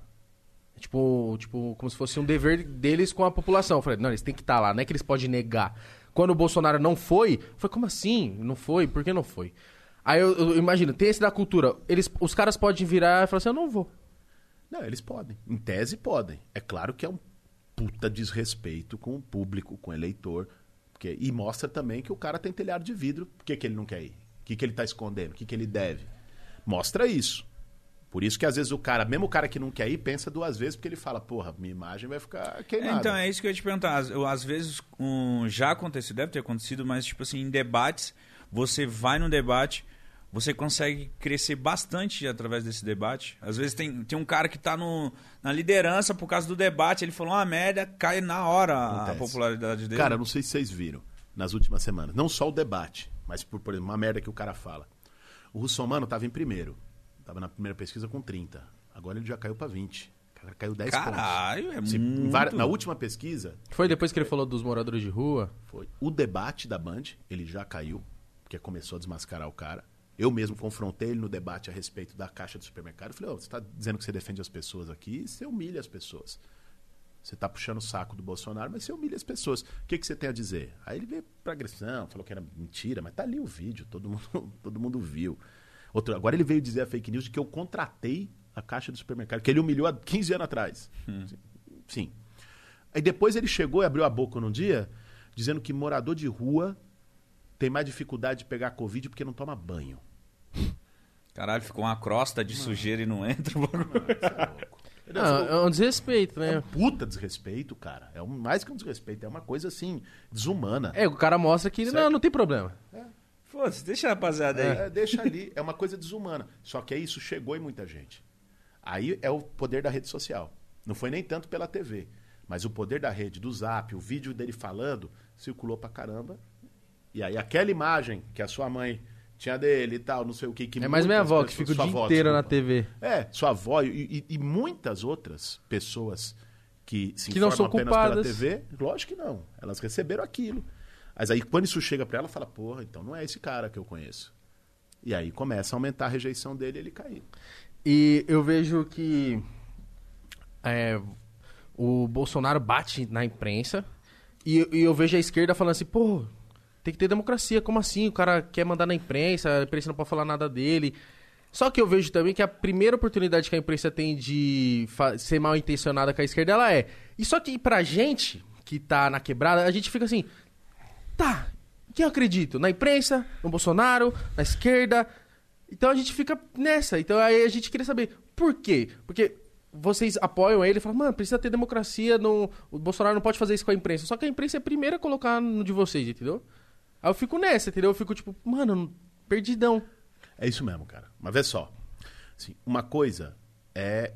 Tipo, tipo, como se fosse um dever deles com a população. Eu falei, não, eles têm que estar lá, não é que eles podem negar. Quando o Bolsonaro não foi, foi como assim? Não foi? Por que não foi? Aí eu, eu imagino, tem esse da cultura. Eles, os caras podem virar e falar assim, eu não vou. Não, eles podem. Em tese, podem. É claro que é um puta desrespeito com o público, com o eleitor. Porque, e mostra também que o cara tem telhado de vidro. Por que, que ele não quer ir? O que, que ele tá escondendo? O que, que ele deve? Mostra isso. Por isso que às vezes o cara, mesmo o cara que não quer ir, pensa duas vezes, porque ele fala, porra, minha imagem vai ficar queimada. então, é isso que eu ia te perguntar. Às, eu- às vezes um, já aconteceu, deve ter acontecido, mas tipo assim, em debates, você vai no debate, você consegue crescer bastante através desse debate. Às vezes tem, tem um cara que tá no, na liderança por causa do debate, ele falou uma merda, cai na hora a Acontece. popularidade dele. Cara, não sei se vocês viram nas últimas semanas. Não só o debate, mas por, por exemplo, uma merda que o cara fala. O Russomano tava em primeiro. Tava na primeira pesquisa com 30. Agora ele já caiu pra 20. O cara caiu 10 Caralho, é pontos. Se- em muito. vari- Na última pesquisa, Foi depois que ele falou dos moradores de rua? foi o debate da Band, ele já caiu, porque começou a desmascarar o cara. Eu mesmo confrontei ele no debate a respeito da caixa do supermercado. Eu falei, "Ô, você está dizendo que você defende as pessoas aqui, você humilha as pessoas. Você está puxando o saco do Bolsonaro, mas você humilha as pessoas. O que, que você tem a dizer? Aí ele veio pra agressão, falou que era mentira, mas tá ali o vídeo, todo mundo, todo mundo viu. Outro, agora ele veio dizer a fake news de que eu contratei a caixa do supermercado, que ele humilhou há 15 anos atrás. Sim. Aí depois ele chegou e abriu a boca num dia, dizendo que morador de rua tem mais dificuldade de pegar Covid porque não toma banho. Caralho, ficou uma crosta de sujeira e não entra. o bagulho. Ele Ah, falou, é um desrespeito, é né? um puta desrespeito, cara. É um, mais que um desrespeito, é uma coisa assim, desumana. É, o cara mostra que não, não tem problema. Foda-se, deixa a rapaziada aí. É, deixa ali, é uma coisa desumana. Só que é isso chegou em muita gente. Aí é o poder da rede social. Não foi nem tanto pela TV, mas o poder da rede, do Zap, o vídeo dele falando, circulou pra caramba. E aí aquela imagem que a sua mãe tinha dele e tal, não sei o que. que É mais minha avó, que fica o dia avó, inteiro na. TV. É, sua avó e, e- e muitas outras pessoas que se Que não são apenas pela culpadas. TV, lógico que não. Elas receberam aquilo. Mas aí quando isso chega pra ela, fala, porra, então não é esse cara que eu conheço. E aí começa a aumentar a rejeição dele e ele cair. E eu vejo que é, o Bolsonaro bate na imprensa e, e eu vejo a esquerda falando assim, pô, tem que ter democracia, como assim? O cara quer mandar na imprensa, a imprensa não pode falar nada dele. Só que eu vejo também que a primeira oportunidade que a imprensa tem de ser mal intencionada com a esquerda, ela é. E só que pra gente, que tá na quebrada, a gente fica assim, tá, quem eu acredito? Na imprensa, no Bolsonaro, na esquerda. Então a gente fica nessa. Então aí a gente queria saber por quê? Porque vocês apoiam ele e falam, mano, precisa ter democracia, no... o Bolsonaro não pode fazer isso com a imprensa. Só que a imprensa é a primeira a colocar no de vocês, entendeu? Aí eu fico nessa, entendeu? Eu fico tipo, mano, perdidão. É isso mesmo, cara. Mas vê só. Assim, uma coisa é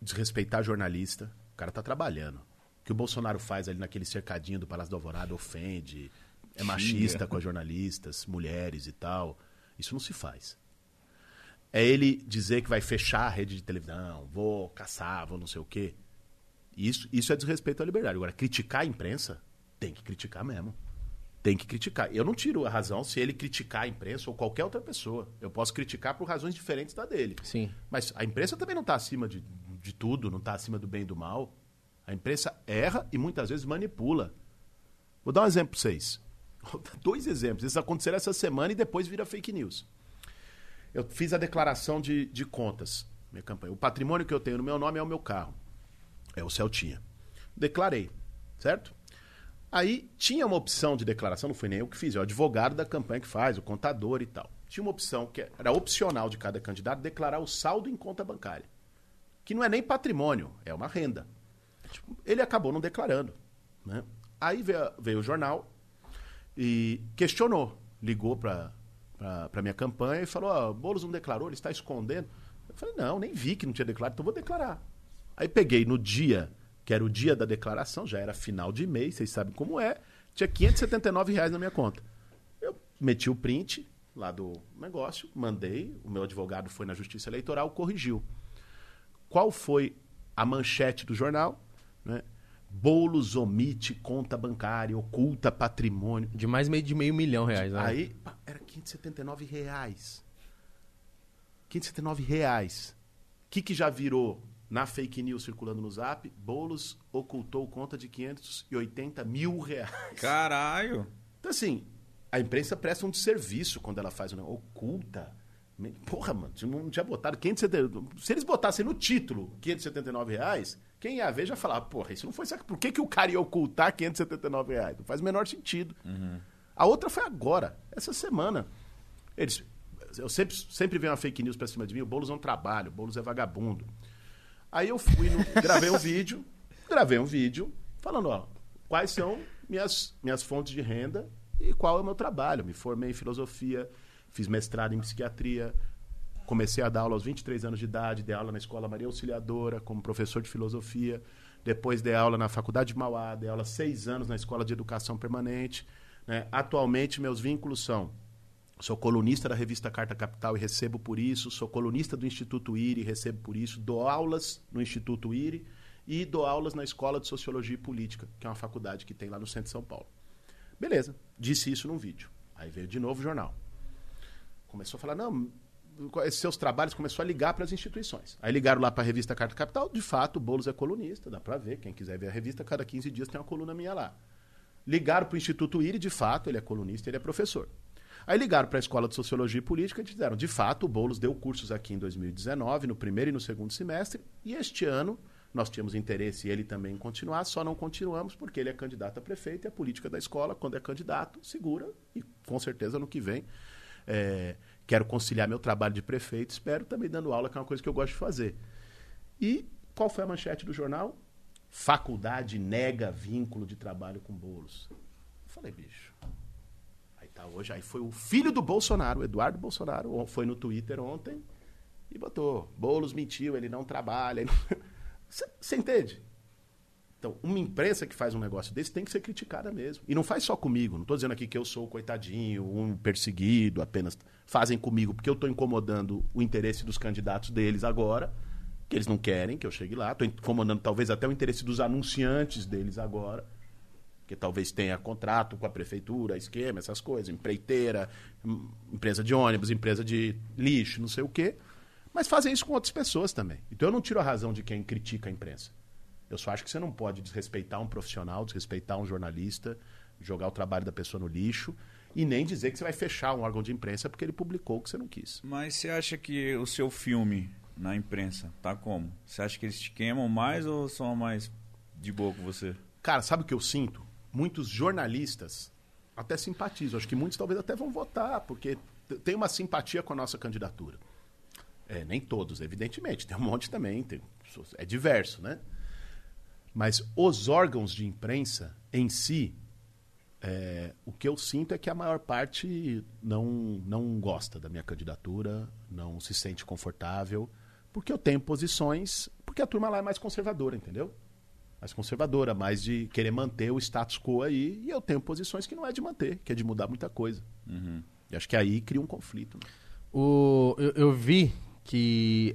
desrespeitar jornalista. O cara tá trabalhando. O que o Bolsonaro faz ali naquele cercadinho do Palácio do Alvorada ofende, é machista com as jornalistas, mulheres e tal. Isso não se faz. É ele dizer que vai fechar a rede de televisão, vou caçar, vou não sei o quê. Isso, isso é desrespeito à liberdade. Agora, criticar a imprensa, tem que criticar mesmo. Tem que criticar. Eu não tiro a razão se ele criticar a imprensa ou qualquer outra pessoa. Eu posso criticar por razões diferentes da dele. Sim. Mas a imprensa também não está acima de, de tudo, não está acima do bem e do mal. A imprensa erra e muitas vezes manipula. Vou dar um exemplo para vocês. Dois exemplos. Esses aconteceram essa semana e depois vira fake news. Eu fiz a declaração de, de contas, minha campanha. O patrimônio que eu tenho no meu nome é o meu carro. É o Celtinha. Declarei, certo? Aí tinha uma opção de declaração, não foi nem eu que fiz, é o advogado da campanha que faz, o contador e tal. Tinha uma opção que era opcional de cada candidato declarar o saldo em conta bancária. Que não é nem patrimônio, é uma renda. Ele acabou não declarando. Né? Aí veio, veio o jornal e questionou, ligou para a minha campanha e falou: ó, Boulos não declarou, ele está escondendo. Eu falei: não, nem vi que não tinha declarado, então vou declarar. Aí peguei no dia, que era o dia da declaração, já era final de mês, vocês sabem como é, tinha 579 reais na minha conta. Eu meti o print lá do negócio, mandei, o meu advogado foi na Justiça Eleitoral, corrigiu. Qual foi a manchete do jornal? Né? Boulos omite conta bancária, oculta patrimônio. De mais meio de meio milhão reais, né? Aí pá, era 579 reais. 579 reais. O que, que já virou na fake news circulando no zap? Boulos ocultou conta de 580 mil reais. Caralho. Então, assim, a imprensa presta um desserviço quando ela faz um negócio. Oculta. Porra, mano, se não tinha botado 570. Se eles botassem no título 579 reais, quem ia ver já falava, porra, isso não foi saco. Por que, que o cara ia ocultar 579 reais? Não faz o menor sentido. A outra foi agora, essa semana. Eles Eu sempre, sempre vem uma fake news pra cima de mim. O Boulos não trabalha, o Boulos é vagabundo. Aí eu fui, no, gravei um vídeo, gravei um vídeo falando, ó, quais são minhas, minhas fontes de renda e qual é o meu trabalho. Me formei em filosofia, fiz mestrado em psiquiatria, comecei a dar aula aos 23 anos de idade, dei aula na Escola Maria Auxiliadora como professor de filosofia, depois dei aula na Faculdade de Mauá, dei aula seis anos na Escola de Educação Permanente. Né? Atualmente, meus vínculos são Sou colunista da revista Carta Capital e recebo por isso. Sou colunista do Instituto IRI e recebo por isso. Dou aulas no Instituto IRI e dou aulas na Escola de Sociologia e Política, que é uma faculdade que tem lá no centro de São Paulo. Beleza, disse isso num vídeo. Aí veio de novo o jornal. Começou a falar, não, esses seus trabalhos começou a ligar para as instituições. Aí ligaram lá para a revista Carta Capital, de fato, o Boulos é colunista, dá para ver, quem quiser ver a revista, cada 15 dias tem uma coluna minha lá. Ligaram para o Instituto IRI, de fato, ele é colunista, ele é professor. Aí ligaram para a Escola de Sociologia e Política e disseram, de fato, o Boulos deu cursos aqui em 2019, no primeiro e no segundo semestre, e este ano nós tínhamos interesse ele também em continuar, só não continuamos porque ele é candidato a prefeito e a política da escola, quando é candidato, segura e com certeza no que vem. É, quero conciliar meu trabalho de prefeito, espero também dando aula, que é uma coisa que eu gosto de fazer. E qual foi a manchete do jornal? Faculdade nega vínculo de trabalho com bolos. Eu falei, bicho, Tá, hoje aí foi o filho do Bolsonaro, Eduardo Bolsonaro, foi no Twitter ontem e botou: Bolos mentiu, ele não trabalha. Você entende? Então, uma imprensa que faz um negócio desse tem que ser criticada mesmo. E não faz só comigo. Não estou dizendo aqui que eu sou o coitadinho, um perseguido, apenas. Fazem comigo porque eu estou incomodando o interesse dos candidatos deles agora, que eles não querem que eu chegue lá. Estou incomodando talvez até o interesse dos anunciantes deles agora que talvez tenha contrato com a prefeitura, esquema, essas coisas, empreiteira, hum, empresa de ônibus, empresa de lixo, não sei o quê. Mas fazem isso com outras pessoas também. Então eu não tiro a razão de quem critica a imprensa. Eu só acho que você não pode desrespeitar um profissional, desrespeitar um jornalista, jogar o trabalho da pessoa no lixo e nem dizer que você vai fechar um órgão de imprensa porque ele publicou o que você não quis. Mas você acha que o seu filme na imprensa tá como? Você acha que eles te queimam mais ou são mais de boa com você? Cara, sabe o que eu sinto? muitos jornalistas até simpatizam. Acho que muitos talvez até vão votar, porque tem uma simpatia com a nossa candidatura. É, nem todos, evidentemente. Tem um monte também. Tem, é diverso, né? Mas os órgãos de imprensa em si, é, o que eu sinto é que a maior parte não, não gosta da minha candidatura, não se sente confortável, porque eu tenho posições. Porque a turma lá é mais conservadora, entendeu? mais conservadora, mais de querer manter o status quo aí. E eu tenho posições que não é de manter, que é de mudar muita coisa. Uhum. E acho que aí cria um conflito. Né? O, eu, eu, vi que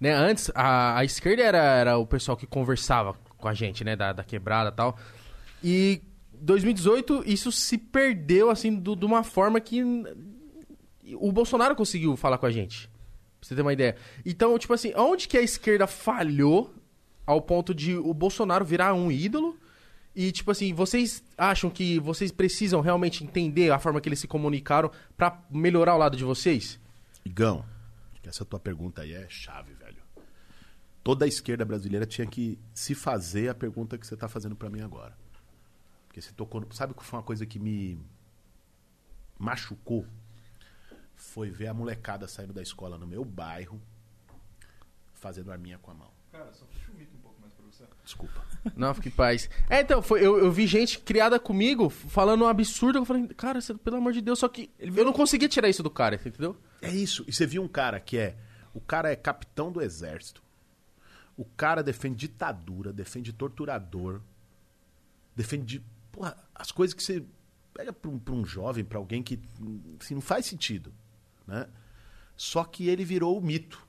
né, antes a, a esquerda era, era o pessoal que conversava com a gente, né, da, da quebrada e tal. E 2018 isso se perdeu assim do, de uma forma que o Bolsonaro conseguiu falar com a gente. Pra você ter uma ideia. Então, tipo assim, onde que a esquerda falhou ao ponto de o Bolsonaro virar um ídolo. E, tipo assim, vocês acham que vocês precisam realmente entender a forma que eles se comunicaram para melhorar o lado de vocês? Igão, essa tua pergunta aí é chave. Toda a esquerda brasileira tinha que se fazer a pergunta que você tá fazendo para mim agora. Porque você tocou. Sabe que foi uma coisa que me machucou? Foi ver a molecada saindo da escola no meu bairro fazendo arminha com a mão. Cara, só puxa o um pouco mais pra você. Desculpa. Não, fique em paz. É, então, foi, eu, eu vi gente criada comigo falando um absurdo. Eu falei, cara, você, pelo amor de Deus, só que eu não conseguia tirar isso do cara, entendeu? É isso. E você viu um cara que é. O cara é capitão do exército. O cara defende ditadura, defende torturador, defende. Porra, as coisas que você pega pra um, um jovem, pra alguém que assim, não faz sentido. Né? Só que ele virou o mito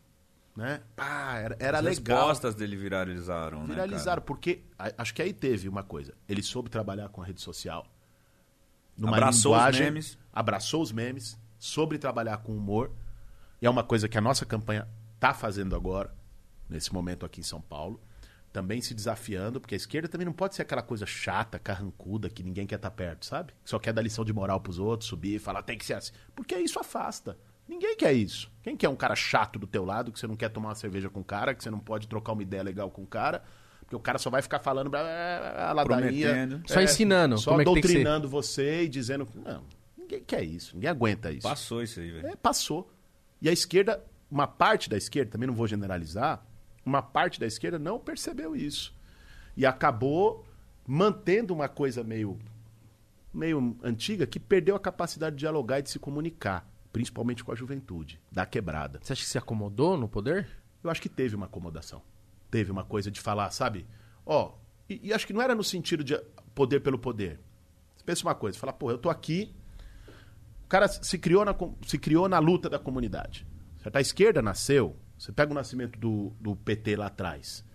né? Pá, era, era As legal. As respostas dele viralizaram, né, Viralizaram, né, porque acho que aí teve uma coisa. Ele soube trabalhar com a rede social. Numa abraçou linguagem, os memes. Abraçou os memes, soube trabalhar com humor. E é uma coisa que a nossa campanha está fazendo agora, nesse momento aqui em São Paulo. Também se desafiando, porque a esquerda também não pode ser aquela coisa chata, carrancuda, que ninguém quer estar tá perto, sabe? Só quer dar lição de moral pros outros, subir e falar, tem que ser assim. Porque isso afasta. Ninguém quer isso. Quem quer um cara chato do teu lado, que você não quer tomar uma cerveja com o cara, que você não pode trocar uma ideia legal com o cara, porque o cara só vai ficar falando a ladainha. Só é, ensinando. Só como doutrinando é você e dizendo. Não, Ninguém quer isso, ninguém aguenta isso. Passou isso aí, velho. É, passou. E a esquerda, uma parte da esquerda, também não vou generalizar, uma parte da esquerda não percebeu isso. E acabou mantendo uma coisa meio, meio antiga que perdeu a capacidade de dialogar e de se comunicar, principalmente com a juventude, da quebrada. Você acha que se acomodou no poder? Eu acho que teve uma acomodação. Teve uma coisa de falar, sabe? Ó, e, e acho que não era no sentido de poder pelo poder. Você pensa uma coisa, fala, pô, eu tô aqui. O cara se criou na, se criou na luta da comunidade. Certo? A esquerda nasceu. Você pega o nascimento do, do PT lá atrás,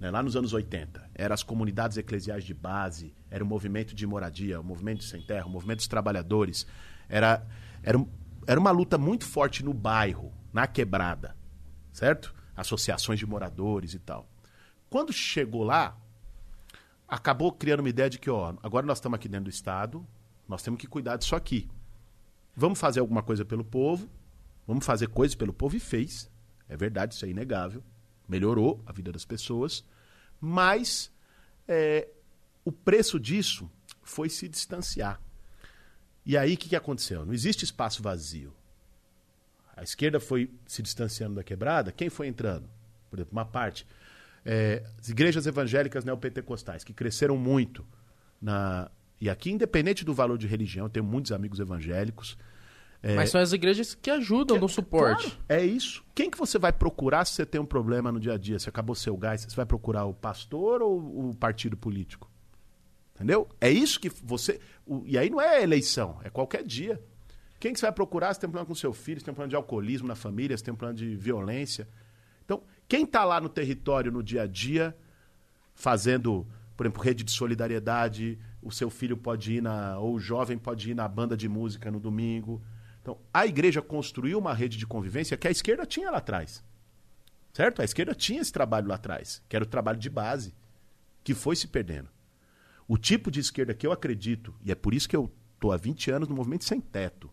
né, lá nos anos 80. Eram as comunidades eclesiais de base, era o movimento de moradia, o movimento de sem terra, o movimento dos trabalhadores. Era, era, era uma luta muito forte no bairro, na quebrada certo? Associações de moradores e tal. Quando chegou lá, acabou criando uma ideia de que, ó, agora nós estamos aqui dentro do Estado, nós temos que cuidar disso aqui. Vamos fazer alguma coisa pelo povo, vamos fazer coisas pelo povo e fez. É verdade, isso é inegável. Melhorou a vida das pessoas, mas é, o preço disso foi se distanciar. E aí o que, que aconteceu? Não existe espaço vazio. A esquerda foi se distanciando da quebrada, quem foi entrando? Por exemplo, uma parte. É, as igrejas evangélicas neopentecostais, que cresceram muito. Na... E aqui, independente do valor de religião, eu tenho muitos amigos evangélicos. Mas são as igrejas que ajudam, dão suporte. Claro, é isso. Quem que você vai procurar se você tem um problema no dia a dia? Se acabou seu gás, você vai procurar o pastor ou o partido político? Entendeu? É isso que você. e aí não é eleição, é qualquer dia. Quem que você vai procurar se tem um problema com seu filho, se tem um problema de alcoolismo na família, se tem um problema de violência? Então, quem está lá no território no dia a dia, fazendo, por exemplo, rede de solidariedade, o seu filho pode ir na. ou o jovem pode ir na banda de música no domingo. Então, a igreja construiu uma rede de convivência que a esquerda tinha lá atrás. Certo? A esquerda tinha esse trabalho lá atrás, que era o trabalho de base, que foi se perdendo. O tipo de esquerda que eu acredito, e é por isso que eu estou há 20 anos no movimento sem teto,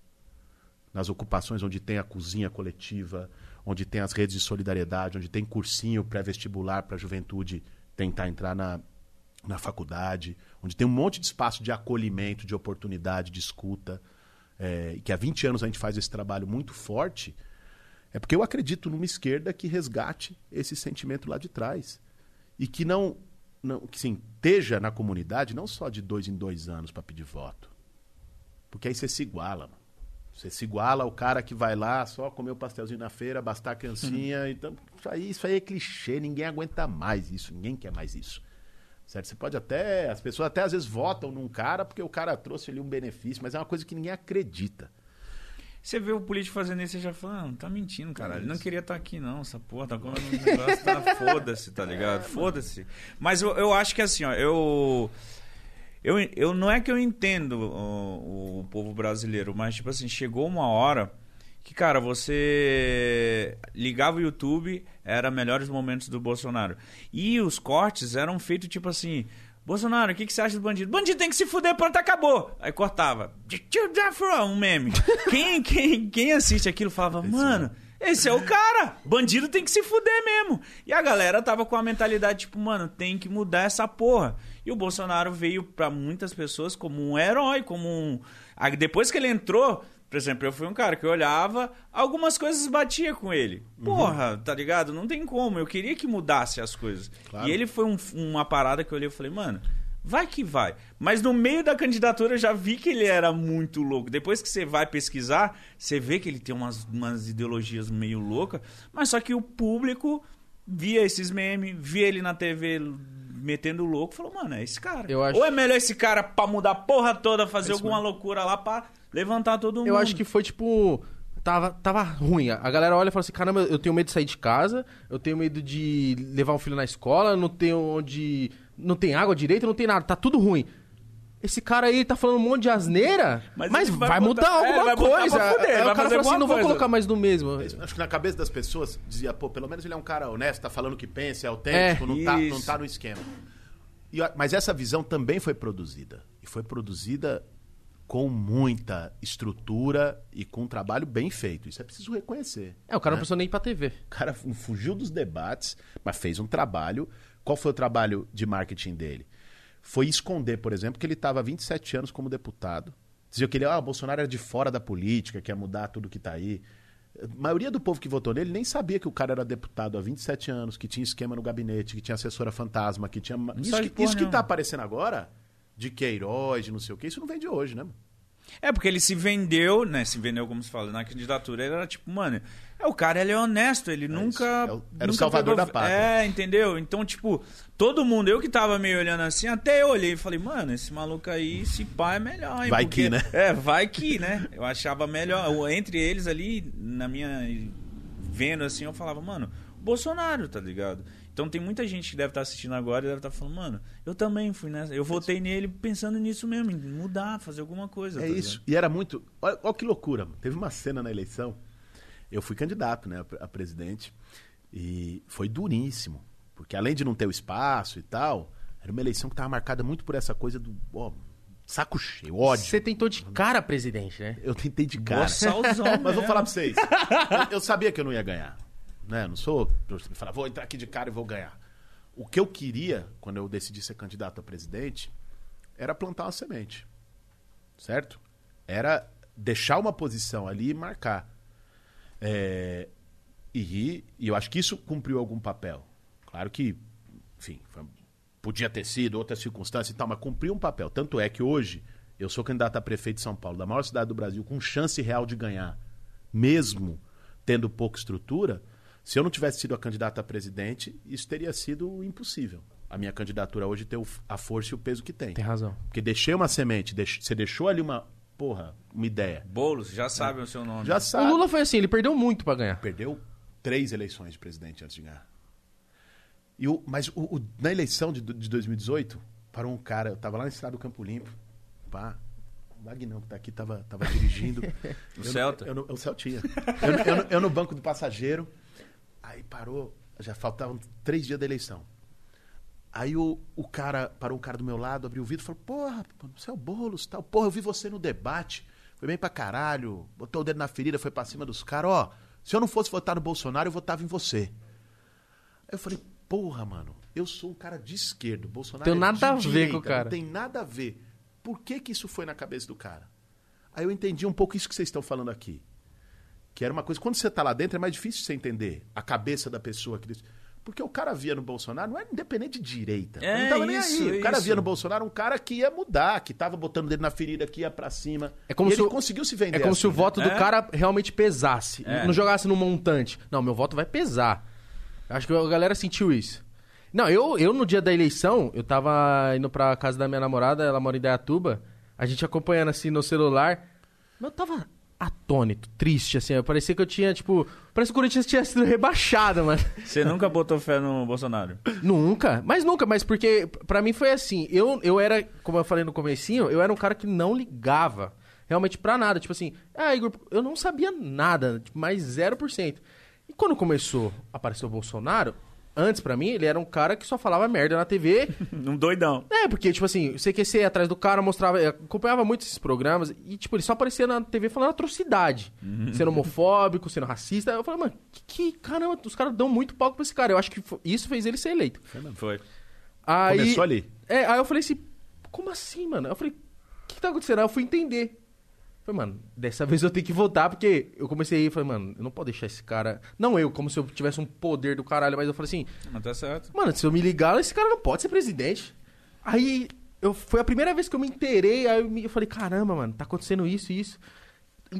nas ocupações onde tem a cozinha coletiva, onde tem as redes de solidariedade, onde tem cursinho pré-vestibular para a juventude tentar entrar na, na faculdade, onde tem um monte de espaço de acolhimento, de oportunidade, de escuta, é, que há 20 anos a gente faz esse trabalho muito forte, é porque eu acredito numa esquerda que resgate esse sentimento lá de trás. E que não, não que sim, esteja na comunidade não só de dois em dois anos para pedir voto. Porque aí você se iguala, mano. Você se iguala ao cara que vai lá só comer o pastelzinho na feira, bastar a criancinha. Então, isso aí, isso aí é clichê, ninguém aguenta mais isso, ninguém quer mais isso. Certo? Você pode até. As pessoas até às vezes votam num cara porque o cara trouxe ali um benefício, mas é uma coisa que ninguém acredita. Você vê o político fazendo isso e já fala, ah, tá mentindo, cara. Ele não queria estar aqui, não. Essa porra tá comendo um negócio, tá... foda-se, tá ligado? Foda-se. Mas eu, eu acho que assim, ó, eu. Eu, eu não é que eu entendo o, o povo brasileiro, mas tipo assim, chegou uma hora que, cara, você ligava o YouTube, era melhores momentos do Bolsonaro. E os cortes eram feitos tipo assim. Bolsonaro, o que, que você acha do bandido? Bandido tem que se fuder, pronto, acabou. Aí cortava. Um meme. Quem, quem, quem assiste aquilo falava, mano, esse é o cara. Bandido tem que se fuder mesmo. E a galera tava com a mentalidade, tipo, mano, tem que mudar essa porra. E o Bolsonaro veio pra muitas pessoas como um herói, como um. Depois que ele entrou, por exemplo, eu fui um cara que eu olhava, algumas coisas batia com ele. Porra, tá ligado? Não tem como. Eu queria que mudasse as coisas. Claro. E ele foi um- uma parada que eu olhei e falei, mano, vai que vai. Mas no meio da candidatura eu já vi que ele era muito louco. Depois que você vai pesquisar, você vê que ele tem umas, umas ideologias meio loucas. Mas só que o público via esses memes, via ele na TV metendo louco, falou, mano, é esse cara. Acho- Ou é melhor esse cara pra mudar a porra toda, fazer É alguma mesmo. loucura lá pra levantar todo mundo. Eu acho que foi tipo. Tava, tava ruim. A galera olha e fala assim: caramba, eu tenho medo de sair de casa, eu tenho medo de levar um filho na escola, não tenho onde. Não tem água direito, não tem nada, tá tudo ruim. Esse cara aí tá falando um monte de asneira, mas, Mas vai, vai mudar é, alguma vai botar coisa. fuder, Aí vai o cara fala assim: não vou colocar mais do mesmo. Acho que na cabeça das pessoas dizia, pô, pelo menos ele é um cara honesto, tá falando o que pensa, é autêntico, É, não, tá, não tá no esquema. E, mas essa visão também foi produzida. E foi produzida com muita estrutura e com um trabalho bem feito. Isso é preciso reconhecer. É, o cara não né? precisou nem ir pra TV. O cara fu- fugiu dos debates, mas fez um trabalho. Qual foi o trabalho de marketing dele? Foi esconder, por exemplo, que ele estava há 27 anos como deputado Diziam que ele, ah, o Bolsonaro era de fora da política, que ia mudar tudo que tá aí. A maioria do povo que votou nele nem sabia que o cara era deputado há 27 anos, que tinha esquema no gabinete, que tinha assessora fantasma, que tinha. Isso, que, porra isso que tá aparecendo agora, de Queiroz, de não sei o quê, isso não vem de hoje, né? É, porque ele se vendeu, né? Se vendeu, como se fala, na candidatura. Ele era tipo, mano, é o cara, ele é honesto, ele nunca. É o- era o nunca salvador da pátria. É, entendeu? Então, tipo, todo mundo, eu que tava meio olhando assim, até eu olhei e falei, mano, esse maluco aí, esse pá é melhor, hein? Vai Porque- que, né? É, vai que, né? Eu achava melhor. Entre eles ali, na minha. Vendo assim, eu falava, mano, Bolsonaro, tá ligado? Então tem muita gente que deve estar assistindo agora e deve estar falando, mano, eu também fui nessa. Eu votei nele pensando nisso mesmo, em mudar, fazer alguma coisa. É tá isso. ligado? E era muito. Olha, olha que loucura, mano. Teve uma cena na eleição. Eu fui candidato, né, a- presidente. E foi duríssimo. Porque além de não ter o espaço e tal, era uma eleição que estava marcada muito por essa coisa do. ó, saco cheio, ódio. Você tentou de cara, presidente, né? Eu tentei de cara. Bossalzão Mas vou falar pra vocês. eu, eu sabia que eu não ia ganhar. Né? Não sou. Eu falar, vou entrar aqui de cara e vou ganhar. O que eu queria, quando eu decidi ser candidato a presidente, era plantar uma semente. Certo? Era deixar uma posição ali e marcar. É, e, e eu acho que isso cumpriu algum papel. Claro que, enfim, foi- podia ter sido outra circunstância e tal, mas cumpriu um papel. Tanto é que hoje eu sou candidato a prefeito de São Paulo, da maior cidade do Brasil, com chance real de ganhar, mesmo tendo pouca estrutura. Se eu não tivesse sido a candidata a presidente, isso teria sido impossível. A minha candidatura hoje ter o- a força e o peso que tem. Tem razão. Porque deixei uma semente, deix- você deixou ali uma, porra, uma ideia. Boulos, já sabe o seu nome. Já O sabe. Lula foi assim, ele perdeu muito pra ganhar. Perdeu três eleições de presidente antes de ganhar. E o, mas o- o- na eleição de, de 2018, parou um cara, eu tava lá na estrada do Campo Limpo, pá, o Magnão que tá aqui tava, tava dirigindo. Eu Celta? Eu, no- o Celtinha. Eu, eu eu no banco do passageiro, aí parou, já faltavam três dias da eleição. Aí o, o cara, parou um cara do meu lado, abriu o vidro e falou, porra, você é o Boulos tal. Porra, eu vi você no debate, foi bem pra caralho, botou o dedo na ferida, foi pra cima dos caras. Ó, se eu não fosse votar no Bolsonaro, eu votava em você. Aí eu falei, porra, mano, eu sou um cara de esquerda, o Bolsonaro Tem é nada de a ver direita, com o cara. Não tem nada a ver. Por que que isso foi na cabeça do cara? Aí eu entendi um pouco isso que vocês estão falando aqui. Que era uma coisa, quando você tá lá dentro é mais difícil você entender a cabeça da pessoa que porque o cara via no Bolsonaro, não era independente de direita. É, não tava nem isso, aí. O cara isso. via no Bolsonaro um cara que ia mudar, que tava botando dele na ferida, que ia pra cima. É como e se ele o- conseguiu se vender. É como assim, se o né? voto do É. cara realmente pesasse. É. Não jogasse no montante. Não, meu voto vai pesar. Acho que a galera sentiu isso. Não, eu, eu no dia da eleição, eu tava indo pra casa da minha namorada, ela mora em Dayatuba, a gente acompanhando assim no celular. Mas eu tava atônito, triste, assim. Parecia que eu tinha, tipo. Parece que o Corinthians tinha sido rebaixado, mano. Você nunca botou fé no Bolsonaro? Nunca, mas nunca, mas porque pra mim foi assim, eu, eu era, como eu falei no comecinho, eu era um cara que não ligava realmente pra nada, tipo assim, ah, Igor, eu não sabia nada, tipo, mais 0%. E quando começou a aparecer o Bolsonaro, antes pra mim, ele era um cara que só falava merda na TV, Um doidão. é, porque, tipo assim, o CQC ia atrás do cara, mostrava, eu acompanhava muito esses programas, e, tipo, ele só aparecia na TV falando atrocidade. Sendo homofóbico, sendo racista. Eu falei, mano, que, que caramba, os caras dão muito palco pra esse cara. Eu acho que isso fez ele ser eleito. Foi. Aí, Começou ali. É, aí eu falei assim, como assim, mano? Eu falei, o que, que tá acontecendo? Aí eu fui entender. Falei, mano, dessa vez eu tenho que votar, porque eu comecei e falei, mano, eu não posso deixar esse cara. Não eu, como se eu tivesse um poder do caralho, mas eu falei assim, Mas tá certo. Mano, se eu me ligar, esse cara não pode ser presidente. Aí, eu, foi a primeira vez que eu me inteirei, aí eu, me- eu falei, caramba, mano, tá acontecendo isso e isso.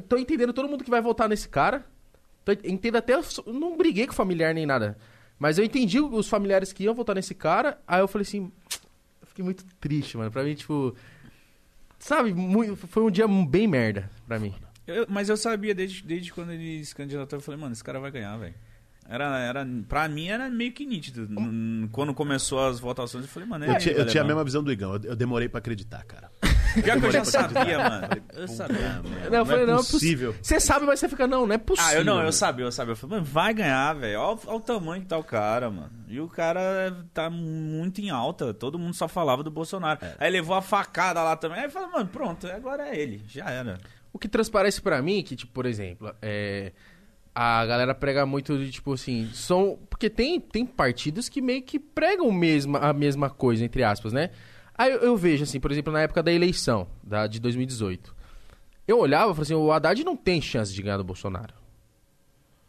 Tô entendendo todo mundo que vai votar nesse cara. Tô, entendo até, eu não briguei com o familiar nem nada. Mas eu entendi os familiares que iam votar nesse cara, aí eu falei assim, eu fiquei muito triste, mano. Pra mim, tipo, sabe, muito, foi um dia bem merda pra mim. Eu- mas eu sabia desde, desde quando ele se candidatou, eu falei, mano, esse cara vai ganhar, velho. Era, era, pra mim era meio que nítido. Quando começou as votações, eu falei, mano, é Eu, tinha, eu tinha a levar. mesma visão do Igão. Eu, eu demorei pra acreditar, cara. Pior que eu já sabia, mano. Eu sabia. Não, eu falei, é não, é possível. Você sabe, mas você fica, não, não é possível. Ah, eu não, eu mano. sabia, eu sabia. Eu falei, mano, vai ganhar, velho. Olha, o- olha o tamanho que tá o cara, mano. E o cara tá muito em alta. Todo mundo só falava do Bolsonaro. Aí levou a facada lá também. Aí falou, mano, pronto, agora é ele. Já era. O que transparece pra mim é que, tipo, por exemplo, é, a galera prega muito de, tipo assim, são... Porque tem, tem partidos que meio que pregam mesma, a mesma coisa, entre aspas, né? Aí eu, eu vejo, assim, por exemplo, na época da eleição, da, de 2018. eu olhava e falei assim, o Haddad não tem chance de ganhar do Bolsonaro.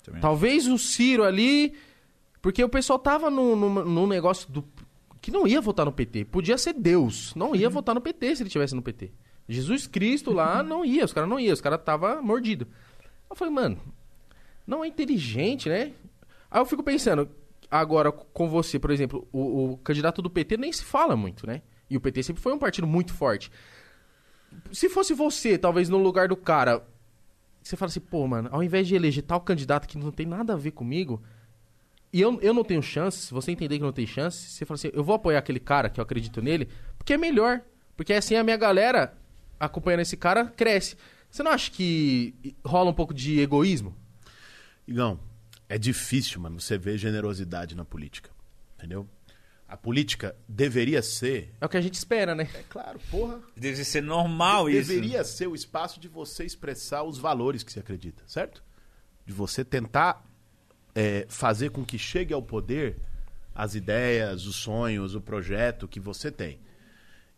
Também. Talvez o Ciro ali. Porque o pessoal tava num, num, num negócio do. Que não ia votar no PT. Podia ser Deus. Não ia votar no PT se ele tivesse no PT. Jesus Cristo lá não ia. Os caras não iam. Os caras tava mordido. Eu falei, mano, não é inteligente, né? Aí eu fico pensando, agora com você, por exemplo, o, o candidato do PT nem se fala muito, né? E o PT sempre foi um partido muito forte. Se fosse você, talvez no lugar do cara, você fala assim, pô, mano, ao invés de eleger tal candidato que não tem nada a ver comigo, e eu, eu não tenho chance, se você entender que não tem chance, você fala assim, eu vou apoiar aquele cara que eu acredito nele, porque é melhor. Porque assim a minha galera, acompanhando esse cara, cresce. Você não acha que rola um pouco de egoísmo? Igão, é difícil, mano, você ver generosidade na política. Entendeu? A política deveria ser. É o que a gente espera, né? É claro, porra. Deve ser normal isso. Deveria ser o espaço de você expressar os valores que você acredita, certo? De você tentar é, fazer com que chegue ao poder as ideias, os sonhos, o projeto que você tem.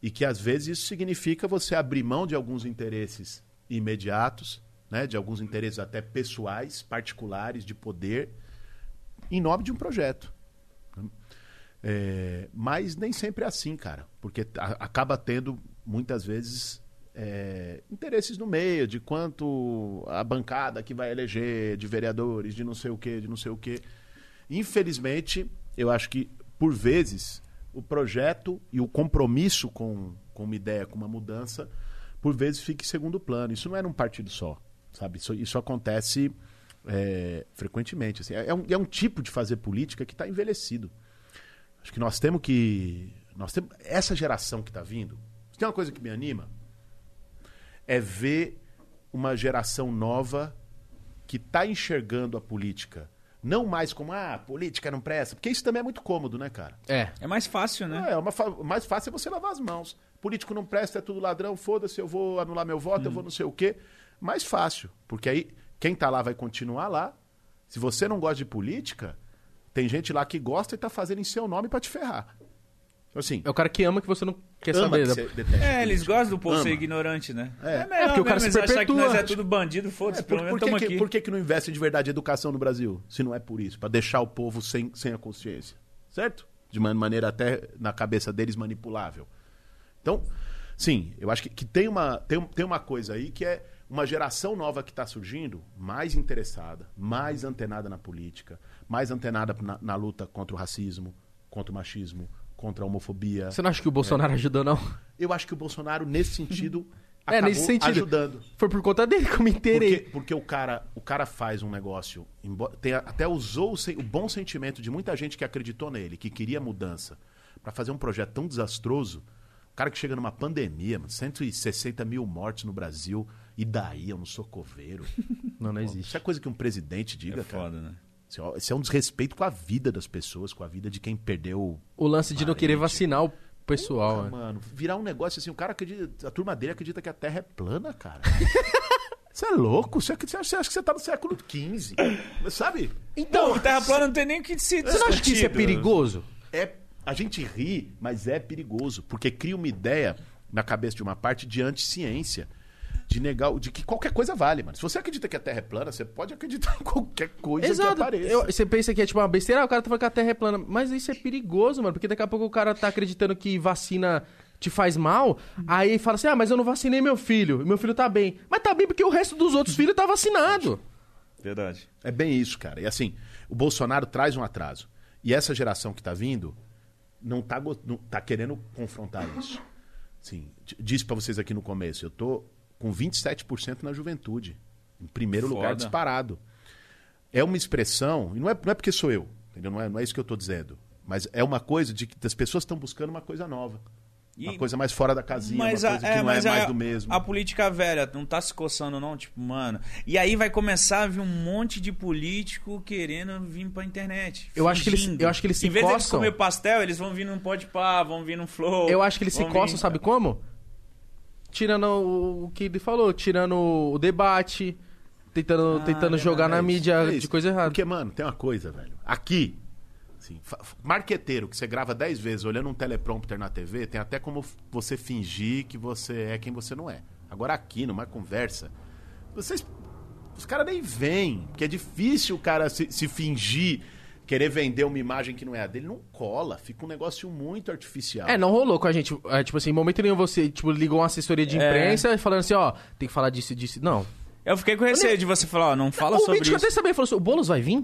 E que às vezes isso significa você abrir mão de alguns interesses imediatos, né, de alguns interesses até pessoais, particulares, de poder, em nome de um projeto. É, mas nem sempre é assim, cara, porque a- acaba tendo muitas vezes é, interesses no meio, de quanto a bancada que vai eleger, de vereadores, de não sei o que, de não sei o que. Infelizmente, eu acho que, por vezes, o projeto e o compromisso com, com uma ideia, com uma mudança, por vezes fica em segundo plano. Isso não é num partido só, sabe? Isso, isso acontece é, frequentemente. assim. É, um, é um tipo de fazer política que está envelhecido. Acho que nós temos que. Nós temos, essa geração que está vindo. Tem uma coisa que me anima, é ver uma geração nova que está enxergando a política. Não mais como, ah, política não presta. Porque isso também é muito cômodo, né, cara? É. É mais fácil, né? É, uma fa- mais fácil é você lavar as mãos. Político não presta, é tudo ladrão, foda-se, eu vou anular meu voto, eu vou não sei o quê. Mais fácil, porque aí quem tá lá vai continuar lá. Se você não gosta de política, tem gente lá que gosta e tá fazendo em seu nome pra te ferrar. Então, assim, É o cara que ama que você não quer ama saber. que né? detesta É, eles gostam do povo ser ignorante, né? É. É, É, melhor porque o cara mesmo se eles achar que nós perpetua. é tudo bandido, foda-se, É, pelo por, menos por, que, estamos que, aqui. por que que não investe de verdade em educação no Brasil? Se não é por isso, Pra deixar o povo sem, sem a consciência. Certo? De uma maneira até na cabeça deles manipulável. Então, sim, eu acho que, que tem, uma, tem, tem uma coisa aí que é uma geração nova que está surgindo, mais interessada, mais antenada na política, mais antenada na, na luta contra o racismo, contra o machismo, contra a homofobia. Você não acha que o Bolsonaro ajudou, não? Eu acho que o Bolsonaro, nesse sentido, É, acabou nesse sentido. ajudando. Foi por conta dele que eu me Porque, inteirei. porque o, cara, o cara faz um negócio, tem até usou o, o bom sentimento de muita gente que acreditou nele, que queria mudança, pra fazer um projeto tão desastroso. O cara que chega numa pandemia, mano, 160 mil mortes no Brasil, e daí eu não sou coveiro. Não, não Isso existe. é coisa que um presidente diga, É cara. foda, né? Isso é- Isso é um desrespeito com a vida das pessoas, com a vida de quem perdeu. O lance de não querer vacinar o pessoal. Né? mano, virar um negócio assim, o cara acredita, a turma dele acredita que a Terra é plana, cara. Você é louco? Você, você acha que você tá no século XV? Sabe? Então, Não, Terra plana não tem nem o que se você não acha que isso é discutir, perigoso? É, a gente ri, mas é perigoso, porque cria uma ideia na cabeça de uma parte de anti-ciência. De negar, o- de que qualquer coisa vale, mano. Se você acredita que a Terra é plana, você pode acreditar em qualquer coisa que Exato. apareça. Eu- você pensa que é tipo uma besteira, ah, o cara tá falando que a Terra é plana. Mas isso é perigoso, mano, porque daqui a pouco o cara tá acreditando que vacina te faz mal, aí fala assim, ah, mas eu não vacinei meu filho, e meu filho tá bem. Mas tá bem porque o resto dos outros filhos tá vacinado. Verdade. É bem isso, cara. E assim, o Bolsonaro traz um atraso. E essa geração que tá vindo não tá, não tá querendo confrontar isso. Sim, disse pra vocês aqui no começo, eu tô com 27% na juventude. Em primeiro lugar Foda. disparado. É uma expressão, e não é, não é porque sou eu, entendeu? Não é, não é isso que eu tô dizendo. Mas é uma coisa de que as pessoas estão buscando uma coisa nova. E- Uma coisa mais fora da casinha, Mas, uma a, coisa que é, não mas é mais a, do mesmo. a política velha não tá se coçando, não? Tipo, mano. E aí vai começar a vir um monte de político querendo vir pra internet. Eu acho que eles- eu acho que eles se Em vez coçam. comer pastel, eles vão vir num pode pá, vão vir num flow. Eu acho que eles se vão coçam, vir- sabe como? Tirando o, o que ele falou, tirando o debate, tentando, Ah, tentando é, jogar na É mídia é de coisa errada. Porque, mano, tem uma coisa, velho. Aqui, assim, marqueteiro que você grava 10 vezes olhando um teleprompter na TV, tem até como você fingir que você é quem você não é. Agora aqui, numa conversa, vocês. Os caras nem vêm, porque é difícil o cara se, se fingir, querer vender uma imagem que não é a dele. Não cola, fica um negócio muito artificial. É, não rolou com a gente. É, tipo assim, em momento nenhum você, tipo, ligou uma assessoria de É. imprensa falando assim, ó, tem que falar disso e disso. Não. Eu fiquei com receio de você falar, ó, não fala o sobre Mítico isso. até também falou assim, o Boulos vai vir?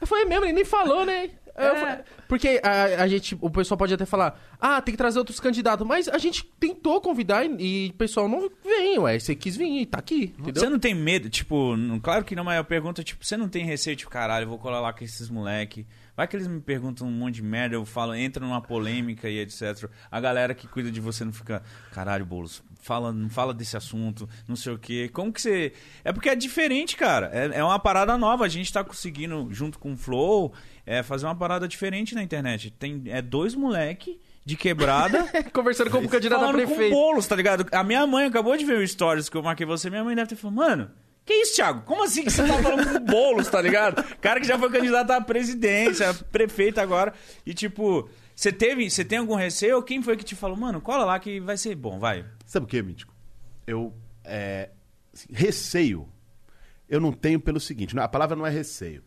Eu falei, mesmo, ele nem falou, né? É. falei- porque a, a gente, o pessoal pode até falar, ah, tem que trazer outros candidatos, mas a gente tentou convidar e, e o pessoal não vem, ué, você quis vir e tá aqui, entendeu? Você não tem medo, tipo, não- claro que não, mas eu pergunto, tipo, você não tem receio, tipo, caralho, eu vou colar lá com esses moleque. Vai que eles me perguntam um monte de merda, eu falo, entra numa polêmica e etc. A galera que cuida de você não fica, caralho, Boulos, fala, não fala desse assunto, não sei o quê. Como que você. É porque é diferente, cara. É, é uma parada nova. A gente tá conseguindo, junto com o Flow, é, fazer uma parada diferente na internet. Tem é dois moleque de quebrada. Conversando com o candidato a falando com prefeito. bolos, tá ligado? A minha mãe acabou de ver o stories que eu marquei você. Minha mãe deve ter falado, mano, que isso, Thiago? Como assim que você tá falando com bolos, tá ligado? Cara que já foi candidato à presidência, prefeito agora. E tipo, você teve, você tem algum receio? Quem foi que te falou, mano, cola lá que vai ser bom, vai. Sabe o que, Mítico? Eu. É, assim, receio. Eu não tenho pelo seguinte: a palavra não é receio.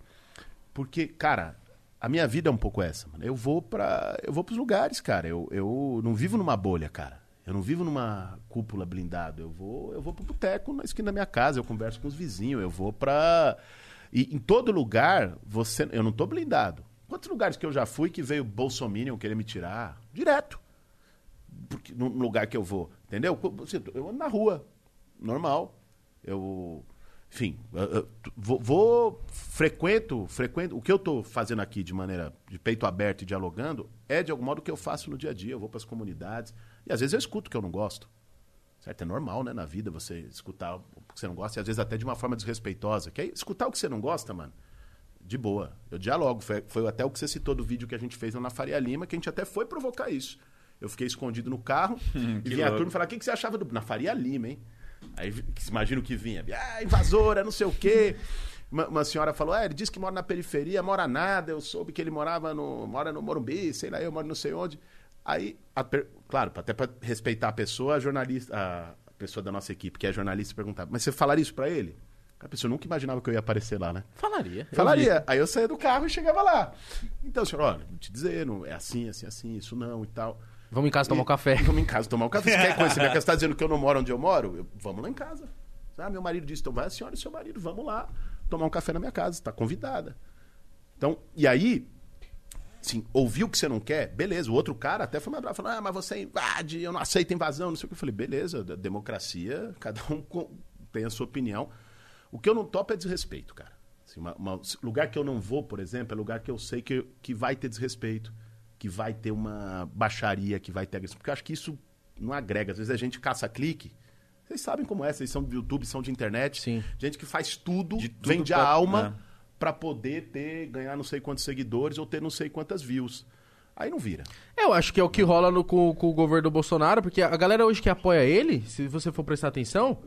Porque, cara, a minha vida é um pouco essa, mano. Eu vou para Eu vou pros lugares, cara. Eu, eu não vivo numa bolha, cara. Eu não vivo numa cúpula blindada. Eu vou, eu vou pro boteco na esquina da minha casa, eu converso com os vizinhos, eu vou pra. E em todo lugar, você. Eu não tô blindado. Quantos lugares que eu já fui que veio Bolsominion querer me tirar? Direto porque, no lugar que eu vou, entendeu? Assim, Eu ando na rua, normal. Eu, enfim, eu- eu vou, vou- frequento, frequento. O que eu estou fazendo aqui de maneira de peito aberto e dialogando é de algum modo o que eu faço no dia a dia. Eu vou para as comunidades e às vezes eu escuto o que eu não gosto. Certo? É normal, né, na vida você escutar o que você não gosta e às vezes até de uma forma desrespeitosa. Que aí, escutar o que você não gosta, mano, de boa. Eu dialogo. Foi, foi até o que você citou do vídeo que a gente fez lá na Faria Lima, que a gente até foi provocar isso. Eu fiquei escondido no carro e vinha a turma falar: o que, que você achava do. Na Faria Lima, hein? Aí imagina o que vinha. Ah, invasora, não sei o quê. Uma, uma senhora falou: ah, ele disse que mora na periferia, mora nada. Eu soube que ele morava no. mora no Morumbi, sei lá, eu moro não sei onde. Aí, a claro, até para respeitar a pessoa, a jornalista, a pessoa da nossa equipe, que é jornalista, perguntava: mas você falaria isso pra ele? A pessoa nunca imaginava que eu ia aparecer lá, né? Falaria. eu Falaria. Aí eu saía do carro e chegava lá. Então, senhor, olha, vou te dizer, não, é assim, assim, assim, isso não e tal. Vamos em casa tomar um café. Vamos em casa tomar um café. Você quer conhecer minha casa? Você tá dizendo que eu não moro onde eu moro? Eu- vamos lá em casa. Ah, meu marido disse, então vai a senhora e seu marido, vamos lá tomar um café na minha casa, está convidada. Então, e aí, assim, ouviu o que você não quer, beleza. O outro cara até foi mais bravo, falou, ah, mas você invade, eu não aceito invasão, não sei o que. Eu falei, beleza, democracia, cada um tem a sua opinião. O que eu não topo é desrespeito, cara. Assim, uma- uma- lugar que eu não vou, por exemplo, é lugar que eu sei que, que vai ter desrespeito, que vai ter uma baixaria, que vai ter agressão. Porque eu acho que isso não agrega. Às vezes a gente caça clique. Vocês sabem como é, vocês são do YouTube, são de internet. Sim. Gente que faz tudo, De tudo vende pra- a alma né? pra poder ter, ganhar não sei quantos seguidores ou ter não sei quantas views. Aí não vira. Eu acho que é o que rola no- com, com o governo do Bolsonaro, porque a galera hoje que apoia ele, se você for prestar atenção,